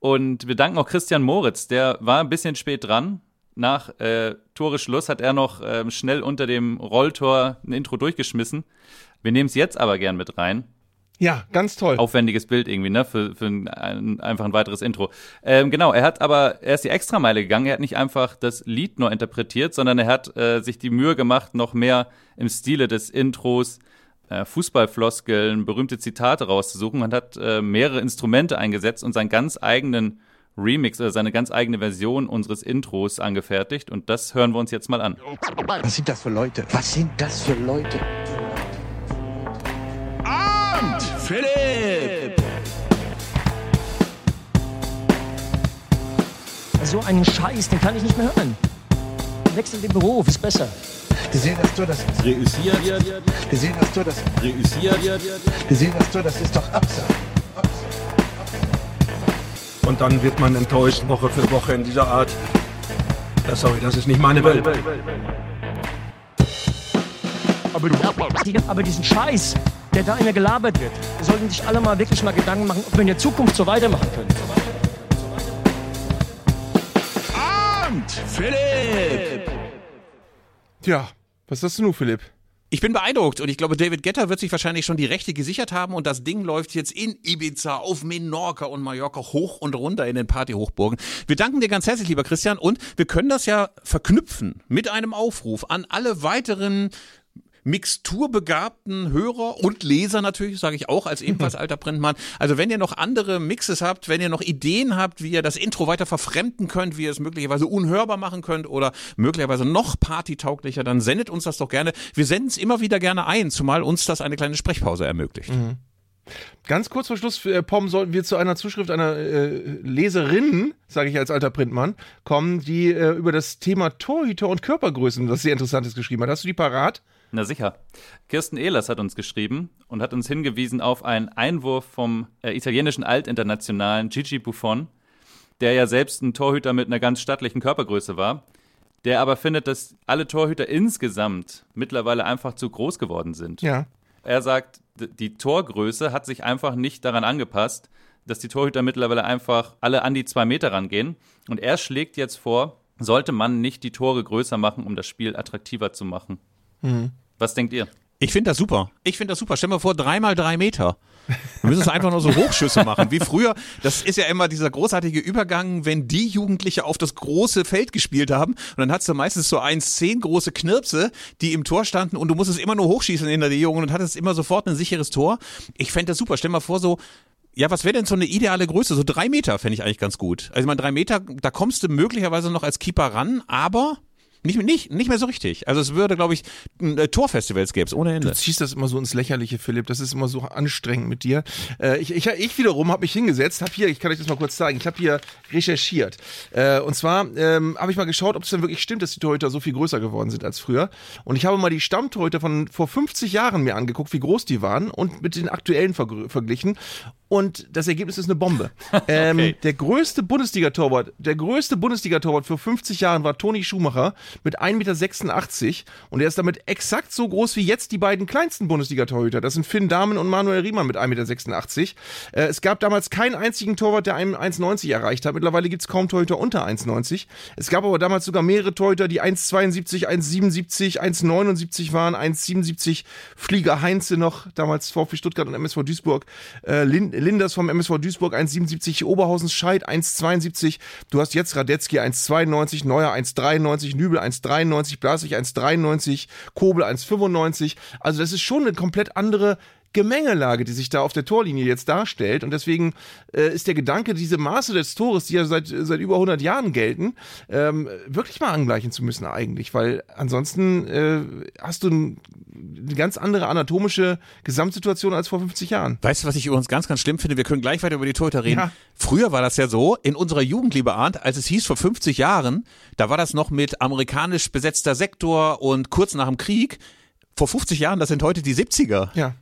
Und wir danken auch Christian Moritz, der war ein bisschen spät dran. Nach äh, Tore Schluss hat er noch äh, schnell unter dem Rolltor ein Intro durchgeschmissen. Wir nehmen es jetzt aber gern mit rein. Ja, ganz toll. Aufwendiges Bild irgendwie, ne? Für, für ein, ein, einfach ein weiteres Intro. Ähm, genau, er hat aber, er ist die Extrameile gegangen. Er hat nicht einfach das Lied nur interpretiert, sondern er hat äh, sich die Mühe gemacht, noch mehr im Stile des Intros äh, Fußballfloskeln, berühmte Zitate rauszusuchen und hat äh, mehrere Instrumente eingesetzt und seinen ganz eigenen Remix oder seine ganz eigene Version unseres Intros angefertigt. Und das hören wir uns jetzt mal an. Was sind das für Leute? Was sind das für Leute? Philipp! So einen Scheiß, den kann ich nicht mehr hören. Wechsel den Beruf, ist besser. Gesehen hast du das? Reüssiert. Gesehen hast du das? Reüssiert. Gesehen hast du, das ist doch Absag. Und dann wird man enttäuscht, Woche für Woche in dieser Art. Ja, sorry, das ist nicht meine Welt. Aber, aber diesen Scheiß, der da immer gelabert wird. Wir sollten sich alle mal wirklich mal Gedanken machen, ob wir in der Zukunft so weitermachen können. Abend, Philipp! Tja, was hast du nun, Philipp? Ich bin beeindruckt und ich glaube, David Getter wird sich wahrscheinlich schon die Rechte gesichert haben und das Ding läuft jetzt in Ibiza, auf Menorca und Mallorca hoch und runter in den Partyhochburgen. Wir danken dir ganz herzlich, lieber Christian, und wir können das ja verknüpfen mit einem Aufruf an alle weiteren mixturbegabten Hörer und Leser natürlich, sage ich auch als ebenfalls alter Printmann. Also wenn ihr noch andere Mixes habt, wenn ihr noch Ideen habt, wie ihr das Intro weiter verfremden könnt, wie ihr es möglicherweise unhörbar machen könnt oder möglicherweise noch partytauglicher, dann sendet uns das doch gerne. Wir senden es immer wieder gerne ein, zumal uns das eine kleine Sprechpause ermöglicht. Mhm. Ganz kurz vor Schluss, äh, Pom, sollten wir zu einer Zuschrift einer äh, Leserin, sage ich als alter Printmann, kommen, die äh, über das Thema Torhüter und Körpergrößen was sehr Interessantes geschrieben hat. Hast du die parat? Na sicher. Kirsten Ehlers hat uns geschrieben und hat uns hingewiesen auf einen Einwurf vom äh, italienischen Altinternationalen Gigi Buffon, der ja selbst ein Torhüter mit einer ganz stattlichen Körpergröße war, der aber findet, dass alle Torhüter insgesamt mittlerweile einfach zu groß geworden sind. Ja. Er sagt, die Torgröße hat sich einfach nicht daran angepasst, dass die Torhüter mittlerweile einfach alle an die zwei Meter rangehen. Und er schlägt jetzt vor, sollte man nicht die Tore größer machen, um das Spiel attraktiver zu machen. Mhm. Was denkt ihr? Ich finde das super. Ich finde das super. Stell dir vor, dreimal drei Meter. Wir müssen es einfach nur so Hochschüsse machen. Wie früher, das ist ja immer dieser großartige Übergang, wenn die Jugendliche auf das große Feld gespielt haben. Und dann hattest du meistens so eins, zehn große Knirpse, die im Tor standen und du musstest immer nur hochschießen hinter die Jungen und hattest immer sofort ein sicheres Tor. Ich fände das super. Stell mal vor, so, ja, was wäre denn so eine ideale Größe? So drei Meter fände ich eigentlich ganz gut. Also ich meine, drei Meter, da kommst du möglicherweise noch als Keeper ran, aber nicht, nicht, nicht mehr so richtig. Also es würde, glaube ich, äh, Torfestivals gäbe es ohne Ende. Du ziehst das immer so ins Lächerliche, Philipp. Das ist immer so anstrengend mit dir. Äh, ich, ich, ich wiederum habe mich hingesetzt, habe hier, ich kann euch das mal kurz zeigen, ich habe hier recherchiert. Äh, und zwar ähm, habe ich mal geschaut, ob es denn wirklich stimmt, dass die Torhüter so viel größer geworden sind als früher. Und ich habe mal die Stammtorhüter von vor 50 Jahren mir angeguckt, wie groß die waren und mit den aktuellen verglichen und das Ergebnis ist eine Bombe. Ähm, okay. Der größte Bundesliga-Torwart, der größte Bundesliga-Torwart für 50 Jahren war Toni Schumacher mit 1,86 Meter und er ist damit exakt so groß wie jetzt die beiden kleinsten Bundesliga-Torhüter. Das sind Finn Dahmen und Manuel Riemann mit 1,86 Meter. Äh, es gab damals keinen einzigen Torwart, der 1,90 erreicht hat. Mittlerweile gibt es kaum Torhüter unter 1,90. Es gab aber damals sogar mehrere Torhüter, die 1,72, 1,77, 1,79 waren, 1,77 Flieger Heinze noch, damals VfB Stuttgart und MSV Duisburg. Äh, Lind Linders vom MSV Duisburg 1,77, Oberhausen Scheid 1,72. Du hast jetzt Radetzky 1,92, Neuer 1,93, Nübel 1,93, Blasich 1,93, Kobel 1,95. Also das ist schon eine komplett andere Gemengelage, die sich da auf der Torlinie jetzt darstellt. Und deswegen äh, ist der Gedanke, diese Maße des Tores, die ja seit, seit über 100 Jahren gelten, ähm, wirklich mal angleichen zu müssen eigentlich. Weil ansonsten äh, hast du ein, eine ganz andere anatomische Gesamtsituation als vor 50 Jahren. Weißt du, was ich übrigens ganz, ganz schlimm finde? Wir können gleich weiter über die Torhüter reden. Ja. Früher war das ja so, in unserer Jugend, lieber Arndt, als es hieß vor 50 Jahren, da war das noch mit amerikanisch besetzter Sektor und kurz nach dem Krieg. Vor 50 Jahren, das sind heute die 70er. Ja.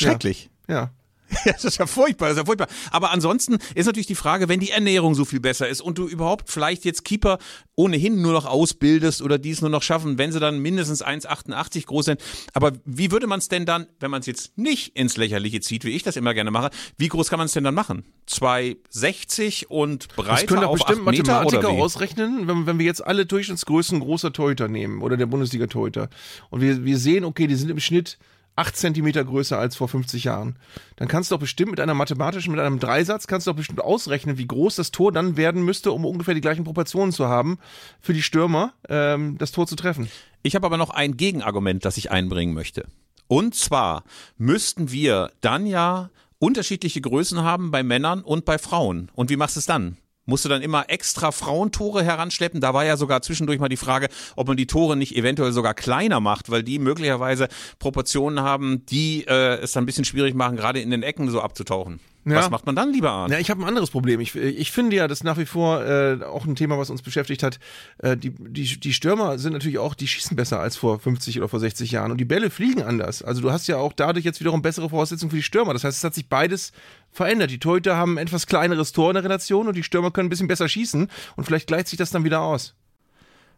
Schrecklich. Ja. Ja, das ist ja furchtbar, das ist ja furchtbar. Aber ansonsten ist natürlich die Frage, wenn die Ernährung so viel besser ist und du überhaupt vielleicht jetzt Keeper ohnehin nur noch ausbildest oder die es nur noch schaffen, wenn sie dann mindestens 1,88 groß sind. Aber wie würde man es denn dann, wenn man es jetzt nicht ins Lächerliche zieht, wie ich das immer gerne mache, wie groß kann man es denn dann machen? 2,60 und Das breiter können doch bestimmt 8 Meter Mathematiker ausrechnen, wenn, wenn wir jetzt alle Durchschnittsgrößen großer Torhüter nehmen oder der Bundesliga-Torhüter und wir, wir sehen, okay, die sind im Schnitt 8 Zentimeter größer als vor 50 Jahren. Dann kannst du doch bestimmt mit einer mathematischen, mit einem Dreisatz, kannst du doch bestimmt ausrechnen, wie groß das Tor dann werden müsste, um ungefähr die gleichen Proportionen zu haben, für die Stürmer ähm, das Tor zu treffen. Ich habe aber noch ein Gegenargument, das ich einbringen möchte. Und zwar müssten wir dann ja unterschiedliche Größen haben bei Männern und bei Frauen. Und wie machst du es dann? Musst du dann immer extra Frauentore heranschleppen? Da war ja sogar zwischendurch mal die Frage, ob man die Tore nicht eventuell sogar kleiner macht, weil die möglicherweise Proportionen haben, die äh, es dann ein bisschen schwierig machen, gerade in den Ecken so abzutauchen. Ja. Was macht man dann, lieber Arndt? Ja, ich habe ein anderes Problem. Ich, ich finde ja, das ist nach wie vor äh, auch ein Thema, was uns beschäftigt hat. Äh, die, die, die Stürmer sind natürlich auch, die schießen besser als vor 50 oder vor 60 Jahren und die Bälle fliegen anders. Also du hast ja auch dadurch jetzt wiederum bessere Voraussetzungen für die Stürmer. Das heißt, es hat sich beides verändert. Die Torhüter haben ein etwas kleineres Tor in der Relation und die Stürmer können ein bisschen besser schießen und vielleicht gleicht sich das dann wieder aus.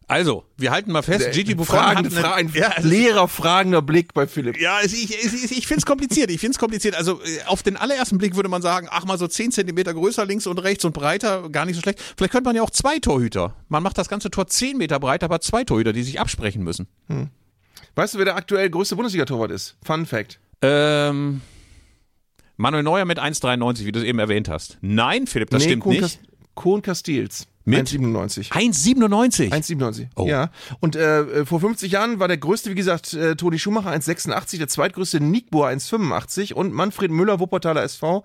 Also, wir halten mal fest, Gigi Buffon Fragende, hat eine, Fra ein ja, leerer, fragender Blick bei Philipp. Ja, ich, ich, ich finde es kompliziert. Ich finde es kompliziert. Also äh, auf den allerersten Blick würde man sagen, ach mal so 10 Zentimeter größer links und rechts und breiter, gar nicht so schlecht. Vielleicht könnte man ja auch zwei Torhüter. Man macht das ganze Tor 10 Meter breit, aber zwei Torhüter, die sich absprechen müssen. Weißt du, wer der aktuell größte Bundesliga-Torwart ist? Fun Fact. Ähm, Manuel Neuer mit 1,93, wie du es eben erwähnt hast. Nein, Philipp, das Nee, stimmt Kohn nicht. Kohn Castils. Mit? 1,97. 1,97. 1,97. Oh. Ja. Und äh, vor 50 Jahren war der größte, wie gesagt, äh, Toni Schumacher 1,86, der zweitgrößte Nickbohr 1,85 und Manfred Müller, Wuppertaler SV.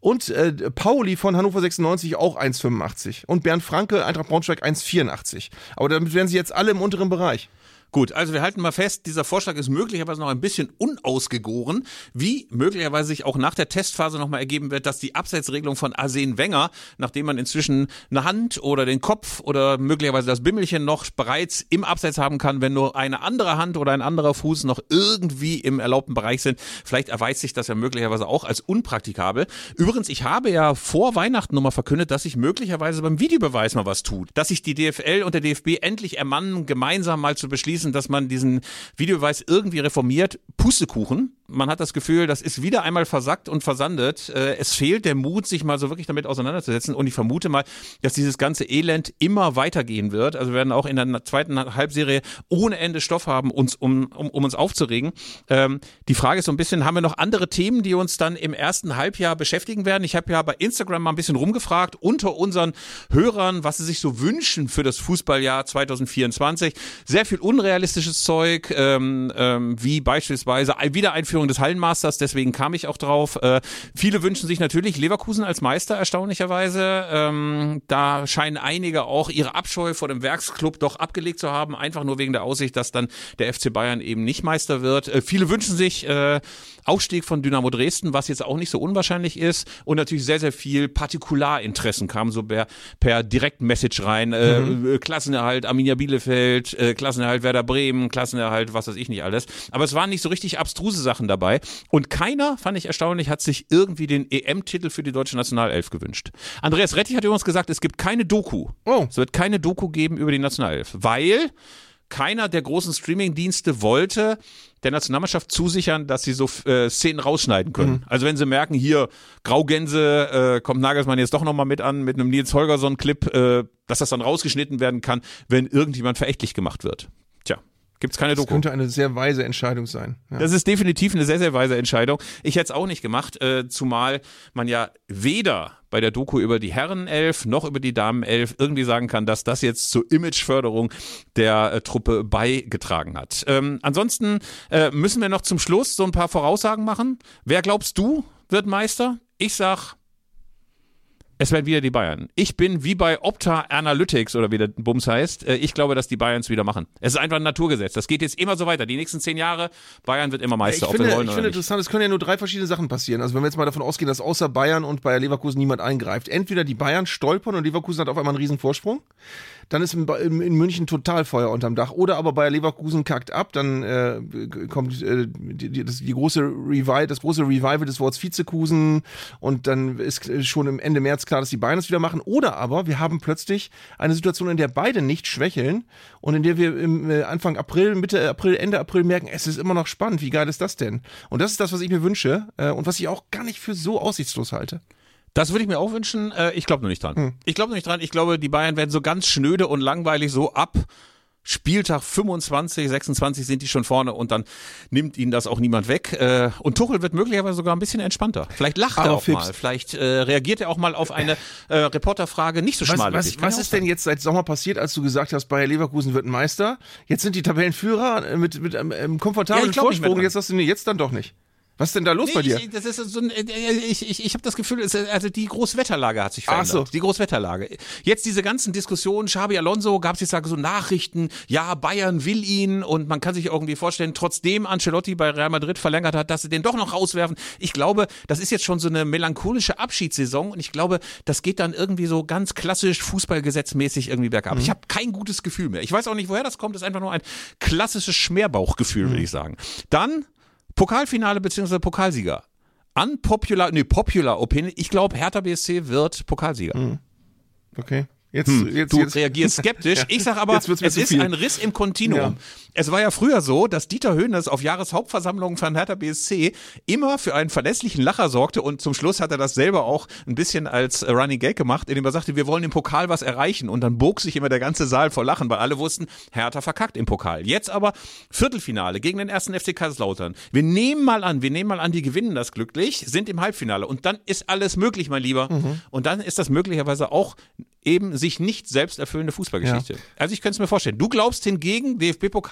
Und äh, Pauli von Hannover 96 auch 1,85. Und Bernd Franke, Eintracht Braunschweig 1,84. Aber damit wären sie jetzt alle im unteren Bereich. Gut, also wir halten mal fest, dieser Vorschlag ist möglicherweise noch ein bisschen unausgegoren, wie möglicherweise sich auch nach der Testphase nochmal ergeben wird, dass die Abseitsregelung von Arsene Wenger, nachdem man inzwischen eine Hand oder den Kopf oder möglicherweise das Bimmelchen noch bereits im Abseits haben kann, wenn nur eine andere Hand oder ein anderer Fuß noch irgendwie im erlaubten Bereich sind, vielleicht erweist sich das ja möglicherweise auch als unpraktikabel. Übrigens, ich habe ja vor Weihnachten nochmal verkündet, dass sich möglicherweise beim Videobeweis mal was tut, dass sich die DFL und der DFB endlich ermannen, gemeinsam mal zu beschließen, dass man diesen Videobeweis irgendwie reformiert. Pustekuchen. Man hat das Gefühl, das ist wieder einmal versackt und versandet. Äh, Es fehlt der Mut, sich mal so wirklich damit auseinanderzusetzen. Und ich vermute mal, dass dieses ganze Elend immer weitergehen wird. Also wir werden auch in der zweiten Halbserie ohne Ende Stoff haben, uns, um, um, um uns aufzuregen. Ähm, die Frage ist so ein bisschen, haben wir noch andere Themen, die uns dann im ersten Halbjahr beschäftigen werden? Ich habe ja bei Instagram mal ein bisschen rumgefragt unter unseren Hörern, was sie sich so wünschen für das Fußballjahr 2024. Sehr viel unrealistisches Zeug, ähm, ähm, wie beispielsweise ein- Wiedereinführung des Hallenmasters, deswegen kam ich auch drauf. Äh, viele wünschen sich natürlich Leverkusen als Meister, erstaunlicherweise. Ähm, da scheinen einige auch ihre Abscheu vor dem Werksclub doch abgelegt zu haben, einfach nur wegen der Aussicht, dass dann der FC Bayern eben nicht Meister wird. Äh, viele wünschen sich äh, Aufstieg von Dynamo Dresden, was jetzt auch nicht so unwahrscheinlich ist. Und natürlich sehr, sehr viel Partikularinteressen kam so per, per Direktmessage rein. Äh, äh, Klassenerhalt Arminia Bielefeld, äh, Klassenerhalt Werder Bremen, Klassenerhalt, was weiß ich nicht alles. Aber es waren nicht so richtig abstruse Sachen dabei. Und keiner, fand ich erstaunlich, hat sich irgendwie den EM-Titel für die deutsche Nationalelf gewünscht. Andreas Rettich hat übrigens gesagt, es gibt keine Doku. Oh. Es wird keine Doku geben über die Nationalelf, weil keiner der großen Streaming-Dienste wollte der Nationalmannschaft zusichern, dass sie so äh, Szenen rausschneiden können. Also wenn sie merken, hier Graugänse, äh, kommt Nagelsmann jetzt doch nochmal mit an, mit einem Nils Holgersson-Clip, äh, dass das dann rausgeschnitten werden kann, wenn irgendjemand verächtlich gemacht wird. Tja. Gibt's keine Das Doku. könnte eine sehr weise Entscheidung sein. Ja. Das ist definitiv eine sehr, sehr weise Entscheidung. Ich hätte es auch nicht gemacht, äh, zumal man ja weder bei der Doku über die Herrenelf noch über die Damenelf irgendwie sagen kann, dass das jetzt zur Imageförderung der äh, Truppe beigetragen hat. Ähm, ansonsten äh, müssen wir noch zum Schluss so ein paar Voraussagen machen. Wer glaubst du wird Meister? Ich sag es werden wieder die Bayern. Ich bin wie bei Opta Analytics oder wie der Bums heißt. äh, Ich glaube, dass die Bayern es wieder machen. Es ist einfach ein Naturgesetz. Das geht jetzt immer so weiter. Die nächsten zehn Jahre, Bayern wird immer Meister, Ich ob wir finde, wollen ich finde interessant, es können ja nur drei verschiedene Sachen passieren. Also wenn wir jetzt mal davon ausgehen, dass außer Bayern und Bayer Leverkusen niemand eingreift. Entweder die Bayern stolpern und Leverkusen hat auf einmal einen riesen Vorsprung. Dann ist in, in München total Feuer unterm Dach. Oder aber Bayer Leverkusen kackt ab, dann äh, kommt äh, die, die, das, die große Revival, das große Revival des Wortes Vizekusen und dann ist äh, schon im Ende März klar, dass die Bayern es wieder machen. Oder aber wir haben plötzlich eine Situation, in der beide nicht schwächeln und in der wir im äh, Anfang April, Mitte April, Ende April merken, es ist immer noch spannend. Wie geil ist das denn? Und das ist das, was ich mir wünsche äh, und was ich auch gar nicht für so aussichtslos halte. Das würde ich mir auch wünschen. Äh, Ich glaube nur nicht dran. Hm. Ich glaube nur nicht dran. Ich glaube, die Bayern werden so ganz schnöde und langweilig so ab. Spieltag 25, 26 sind die schon vorne und dann nimmt ihnen das auch niemand weg. Äh, Und Tuchel wird möglicherweise sogar ein bisschen entspannter. Vielleicht lacht er Aber auch Fips- mal. Vielleicht äh, reagiert er auch mal auf eine äh, Reporterfrage nicht so Was, schmal. was, was ist denn jetzt seit Sommer passiert, als du gesagt hast, Bayer Leverkusen wird ein Meister? Jetzt sind die Tabellenführer äh, mit, mit einem, Ja, komfortablen mehr Vorsprung. Jetzt hast du nee, jetzt dann doch nicht. Was ist denn da los bei Nee, dir? Ich, das ist so ein, äh, ich, ich, ich habe das Gefühl, es ist- also die Großwetterlage hat sich Ach verändert. so. Die Großwetterlage. Jetzt diese ganzen Diskussionen, Xabi Alonso, gab es jetzt so Nachrichten, ja, Bayern will ihn und man kann sich irgendwie vorstellen, trotzdem Ancelotti bei Real Madrid verlängert hat, dass sie den doch noch rauswerfen. Ich glaube, das ist jetzt schon so eine melancholische Abschiedssaison und ich glaube, das geht dann irgendwie so ganz klassisch fußballgesetzmäßig irgendwie bergab. Mhm. Ich habe kein gutes Gefühl mehr. Ich weiß auch nicht, woher das kommt. Das ist einfach nur ein klassisches Schmerbauchgefühl, Mhm. würde ich sagen. Dann Pokalfinale bzw. Pokalsieger. Unpopular, nee, popular opinion. Ich glaube, Hertha BSC wird Pokalsieger. Okay. Jetzt, jetzt, Du jetzt. reagierst skeptisch. Ich sag aber, es ist viel. ein Riss im Kontinuum. Ja. Es war ja früher so, dass Dieter Höhnes auf Jahreshauptversammlungen von Hertha BSC immer für einen verlässlichen Lacher sorgte und zum Schluss hat er das selber auch ein bisschen als Running Gag gemacht, indem er sagte, wir wollen im Pokal was erreichen und dann bog sich immer der ganze Saal vor Lachen, weil alle wussten, Hertha verkackt im Pokal. Jetzt aber Viertelfinale gegen den ersten FC Kaiserslautern. Wir nehmen mal an, wir nehmen mal an, die gewinnen das glücklich, sind im Halbfinale und dann ist alles möglich, mein Lieber. Mhm. Und dann ist das möglicherweise auch eben sich nicht selbst erfüllende Fußballgeschichte. Also ich könnte es mir vorstellen. Du glaubst hingegen,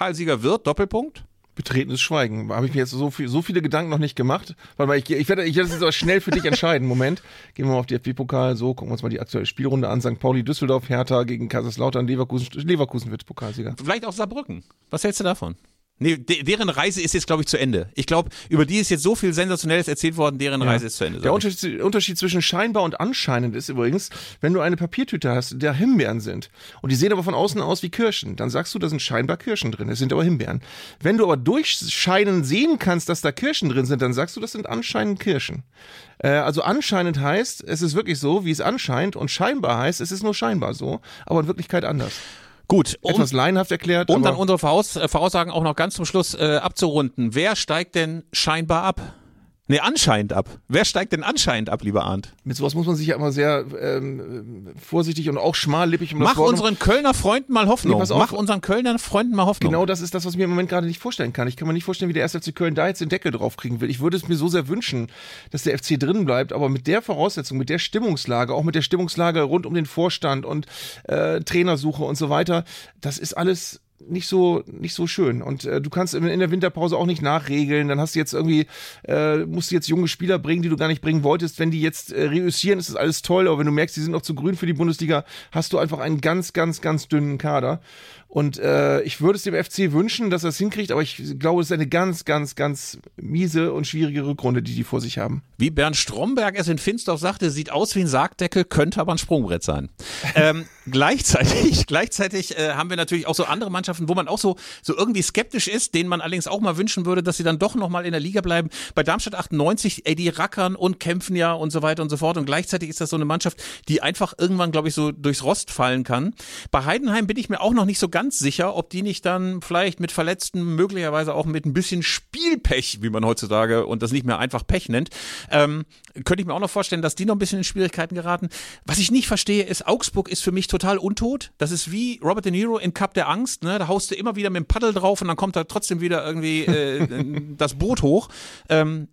DFB-Pokalsieger wird, Doppelpunkt? Betretenes Schweigen. Habe ich mir jetzt so, viel, so viele Gedanken noch nicht gemacht. Warte mal, ich, ich werde ich werde das jetzt aber schnell für dich entscheiden. Moment. Gehen wir mal auf die FB-Pokal. So, gucken wir uns mal die aktuelle Spielrunde an. St. Pauli, Düsseldorf, Hertha gegen Kaiserslautern, Leverkusen. Leverkusen wird Pokalsieger. Vielleicht auch Saarbrücken. Was hältst du davon? Nee, de deren Reise ist jetzt, glaube ich, zu Ende. Ich glaube, über die ist jetzt so viel Sensationelles erzählt worden, deren Reise ist zu Ende. Der. Unterschied, Unterschied zwischen scheinbar und anscheinend ist übrigens, wenn du eine Papiertüte hast, der Himbeeren sind und die sehen aber von außen aus wie Kirschen, dann sagst du, da sind scheinbar Kirschen drin, es sind aber Himbeeren. Wenn du aber durchscheinen sehen kannst, dass da Kirschen drin sind, dann sagst du, das sind anscheinend Kirschen. Äh, also anscheinend heißt, es ist wirklich so, wie es anscheint und scheinbar heißt, es ist nur scheinbar so, aber in Wirklichkeit anders. Gut, um, Etwas laienhaft erklärt, um dann unsere Voraus äh, Voraussagen auch noch ganz zum Schluss äh, abzurunden. Wer steigt denn scheinbar ab? Nee, anscheinend ab. Wer steigt denn anscheinend ab, lieber Arndt? mit sowas muss man sich ja immer sehr ähm, vorsichtig und auch schmallippig um das Mach unseren Kölner Freunden mal Hoffnung. Nee. Mach unseren Kölner Freunden mal Hoffnung. Genau das ist das, was ich mir im Moment gerade nicht vorstellen kann. Ich kann mir nicht vorstellen, wie der 1. FC Köln da jetzt den Deckel drauf kriegen will. Ich würde es mir so sehr wünschen, dass der FC drin bleibt, aber mit der Voraussetzung, mit der Stimmungslage, auch mit der Stimmungslage rund um den Vorstand und äh, Trainersuche und so weiter, das ist alles nicht so nicht so schön. Und äh, du kannst in, der Winterpause auch nicht nachregeln. Dann hast du jetzt irgendwie äh, musst du jetzt junge Spieler bringen die du gar nicht bringen wolltest. Wenn die jetzt äh, reüssieren ist das alles toll. Aber wenn du merkst die sind noch zu grün für die Bundesliga hast du einfach einen ganz ganz ganz dünnen Kader und äh, ich würde es dem FC wünschen, dass er es hinkriegt, aber ich glaube, es ist eine ganz, ganz, ganz miese und schwierige Rückrunde, die die vor sich haben. Wie Bernd Stromberg es in Finsdorf sagte, sieht aus wie ein Sargdeckel, könnte aber ein Sprungbrett sein. ähm, gleichzeitig, gleichzeitig äh, haben wir natürlich auch so andere Mannschaften, wo man auch so, so irgendwie skeptisch ist, denen man allerdings auch mal wünschen würde, dass sie dann doch nochmal in der Liga bleiben. Bei Darmstadt 98, ey, die rackern und kämpfen ja und so weiter und so fort. Und gleichzeitig ist das so eine Mannschaft, die einfach irgendwann, glaube ich, so durchs Rost fallen kann. Bei Heidenheim bin ich mir auch noch nicht so ganz ganz sicher, ob die nicht dann vielleicht mit Verletzten, möglicherweise auch mit ein bisschen Spielpech, wie man heutzutage und das nicht mehr einfach Pech nennt, ähm, könnte ich mir auch noch vorstellen, dass die noch ein bisschen in Schwierigkeiten geraten. Was ich nicht verstehe, ist, Augsburg ist für mich total untot. Das ist wie Robert De Niro in Cup der Angst. Ne? Da haust du immer wieder mit dem Paddel drauf und dann kommt da trotzdem wieder irgendwie äh, das Boot hoch. Ähm,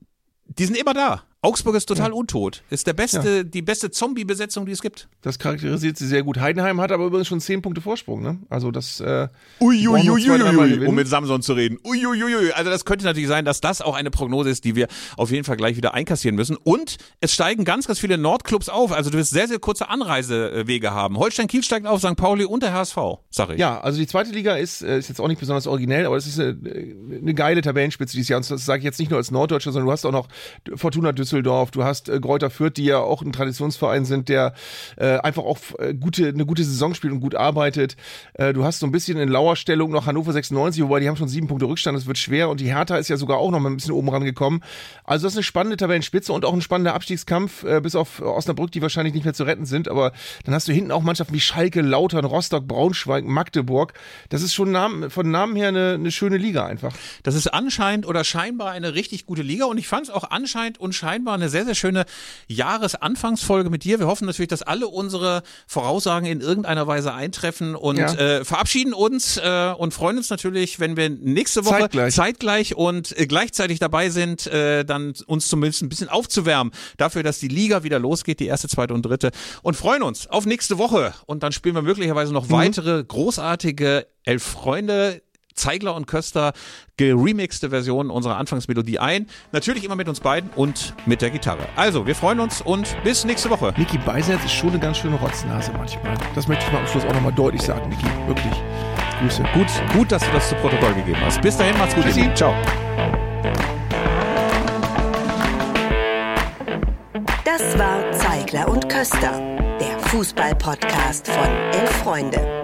die sind immer da. Augsburg ist total ja. untot. Ist der beste, ja. die beste Zombie-Besetzung, die es gibt. Das charakterisiert sie sehr gut. Heidenheim hat aber übrigens schon zehn Punkte Vorsprung, ne? Also das. Äh, Uiuiuiui, um mit Samson zu reden. Uiuiui. Also das könnte natürlich sein, dass das auch eine Prognose ist, die wir auf jeden Fall gleich wieder einkassieren müssen. Und es steigen ganz, ganz viele Nordclubs auf. Also du wirst sehr, sehr kurze Anreisewege haben. Holstein Kiel steigt auf, St. Pauli und der HSV, sag ich. Ja, also die zweite Liga ist, äh, ist jetzt auch nicht besonders originell, aber es ist eine, eine geile Tabellenspitze dieses Jahr. Und das sage ich jetzt nicht nur als Norddeutscher, sondern du hast auch noch Fortuna Düsseldorf, du hast äh, Kräuter Fürth, die ja auch ein Traditionsverein sind, der äh, einfach auch äh, gute, eine gute Saison spielt und gut arbeitet. Äh, du hast so ein bisschen in Lauerstellung noch Hannover 96, wobei die haben schon sieben Punkte Rückstand, das wird schwer und die Hertha ist ja sogar auch noch mal ein bisschen oben rangekommen. Also das ist eine spannende Tabellenspitze und auch ein spannender Abstiegskampf, äh, bis auf Osnabrück, die wahrscheinlich nicht mehr zu retten sind, aber dann hast du hinten auch Mannschaften wie Schalke, Lautern, Rostock, Braunschweig, Magdeburg. Das ist schon Namen, von Namen her eine, eine schöne Liga einfach. Das ist anscheinend oder scheinbar eine richtig gute Liga und ich fand es auch anscheinend und scheinbar eine sehr, sehr schöne Jahresanfangsfolge mit dir. Wir hoffen natürlich, dass alle unsere Voraussagen in irgendeiner Weise eintreffen und ja. äh, verabschieden uns äh, und freuen uns natürlich, wenn wir nächste Woche zeitgleich, zeitgleich und äh, gleichzeitig dabei sind, äh, dann uns zumindest ein bisschen aufzuwärmen dafür, dass die Liga wieder losgeht, die erste, zweite und dritte und freuen uns auf nächste Woche und dann spielen wir möglicherweise noch mhm. weitere großartige Elf Freunde Zeigler und Köster geremixte Version unserer Anfangsmelodie ein. Natürlich immer mit uns beiden und mit der Gitarre. Also, wir freuen uns und bis nächste Woche. Niki Beisenherz ist schon eine ganz schöne Rotznase manchmal. Das möchte ich mal am Schluss auch nochmal deutlich sagen, Niki. Wirklich. Grüße. Gut, gut, dass du das zu Protokoll gegeben hast. Bis dahin, macht's gut. Tschüssi. Ciao. Das war Zeigler und Köster, der Fußball-Podcast von Elf Freunde.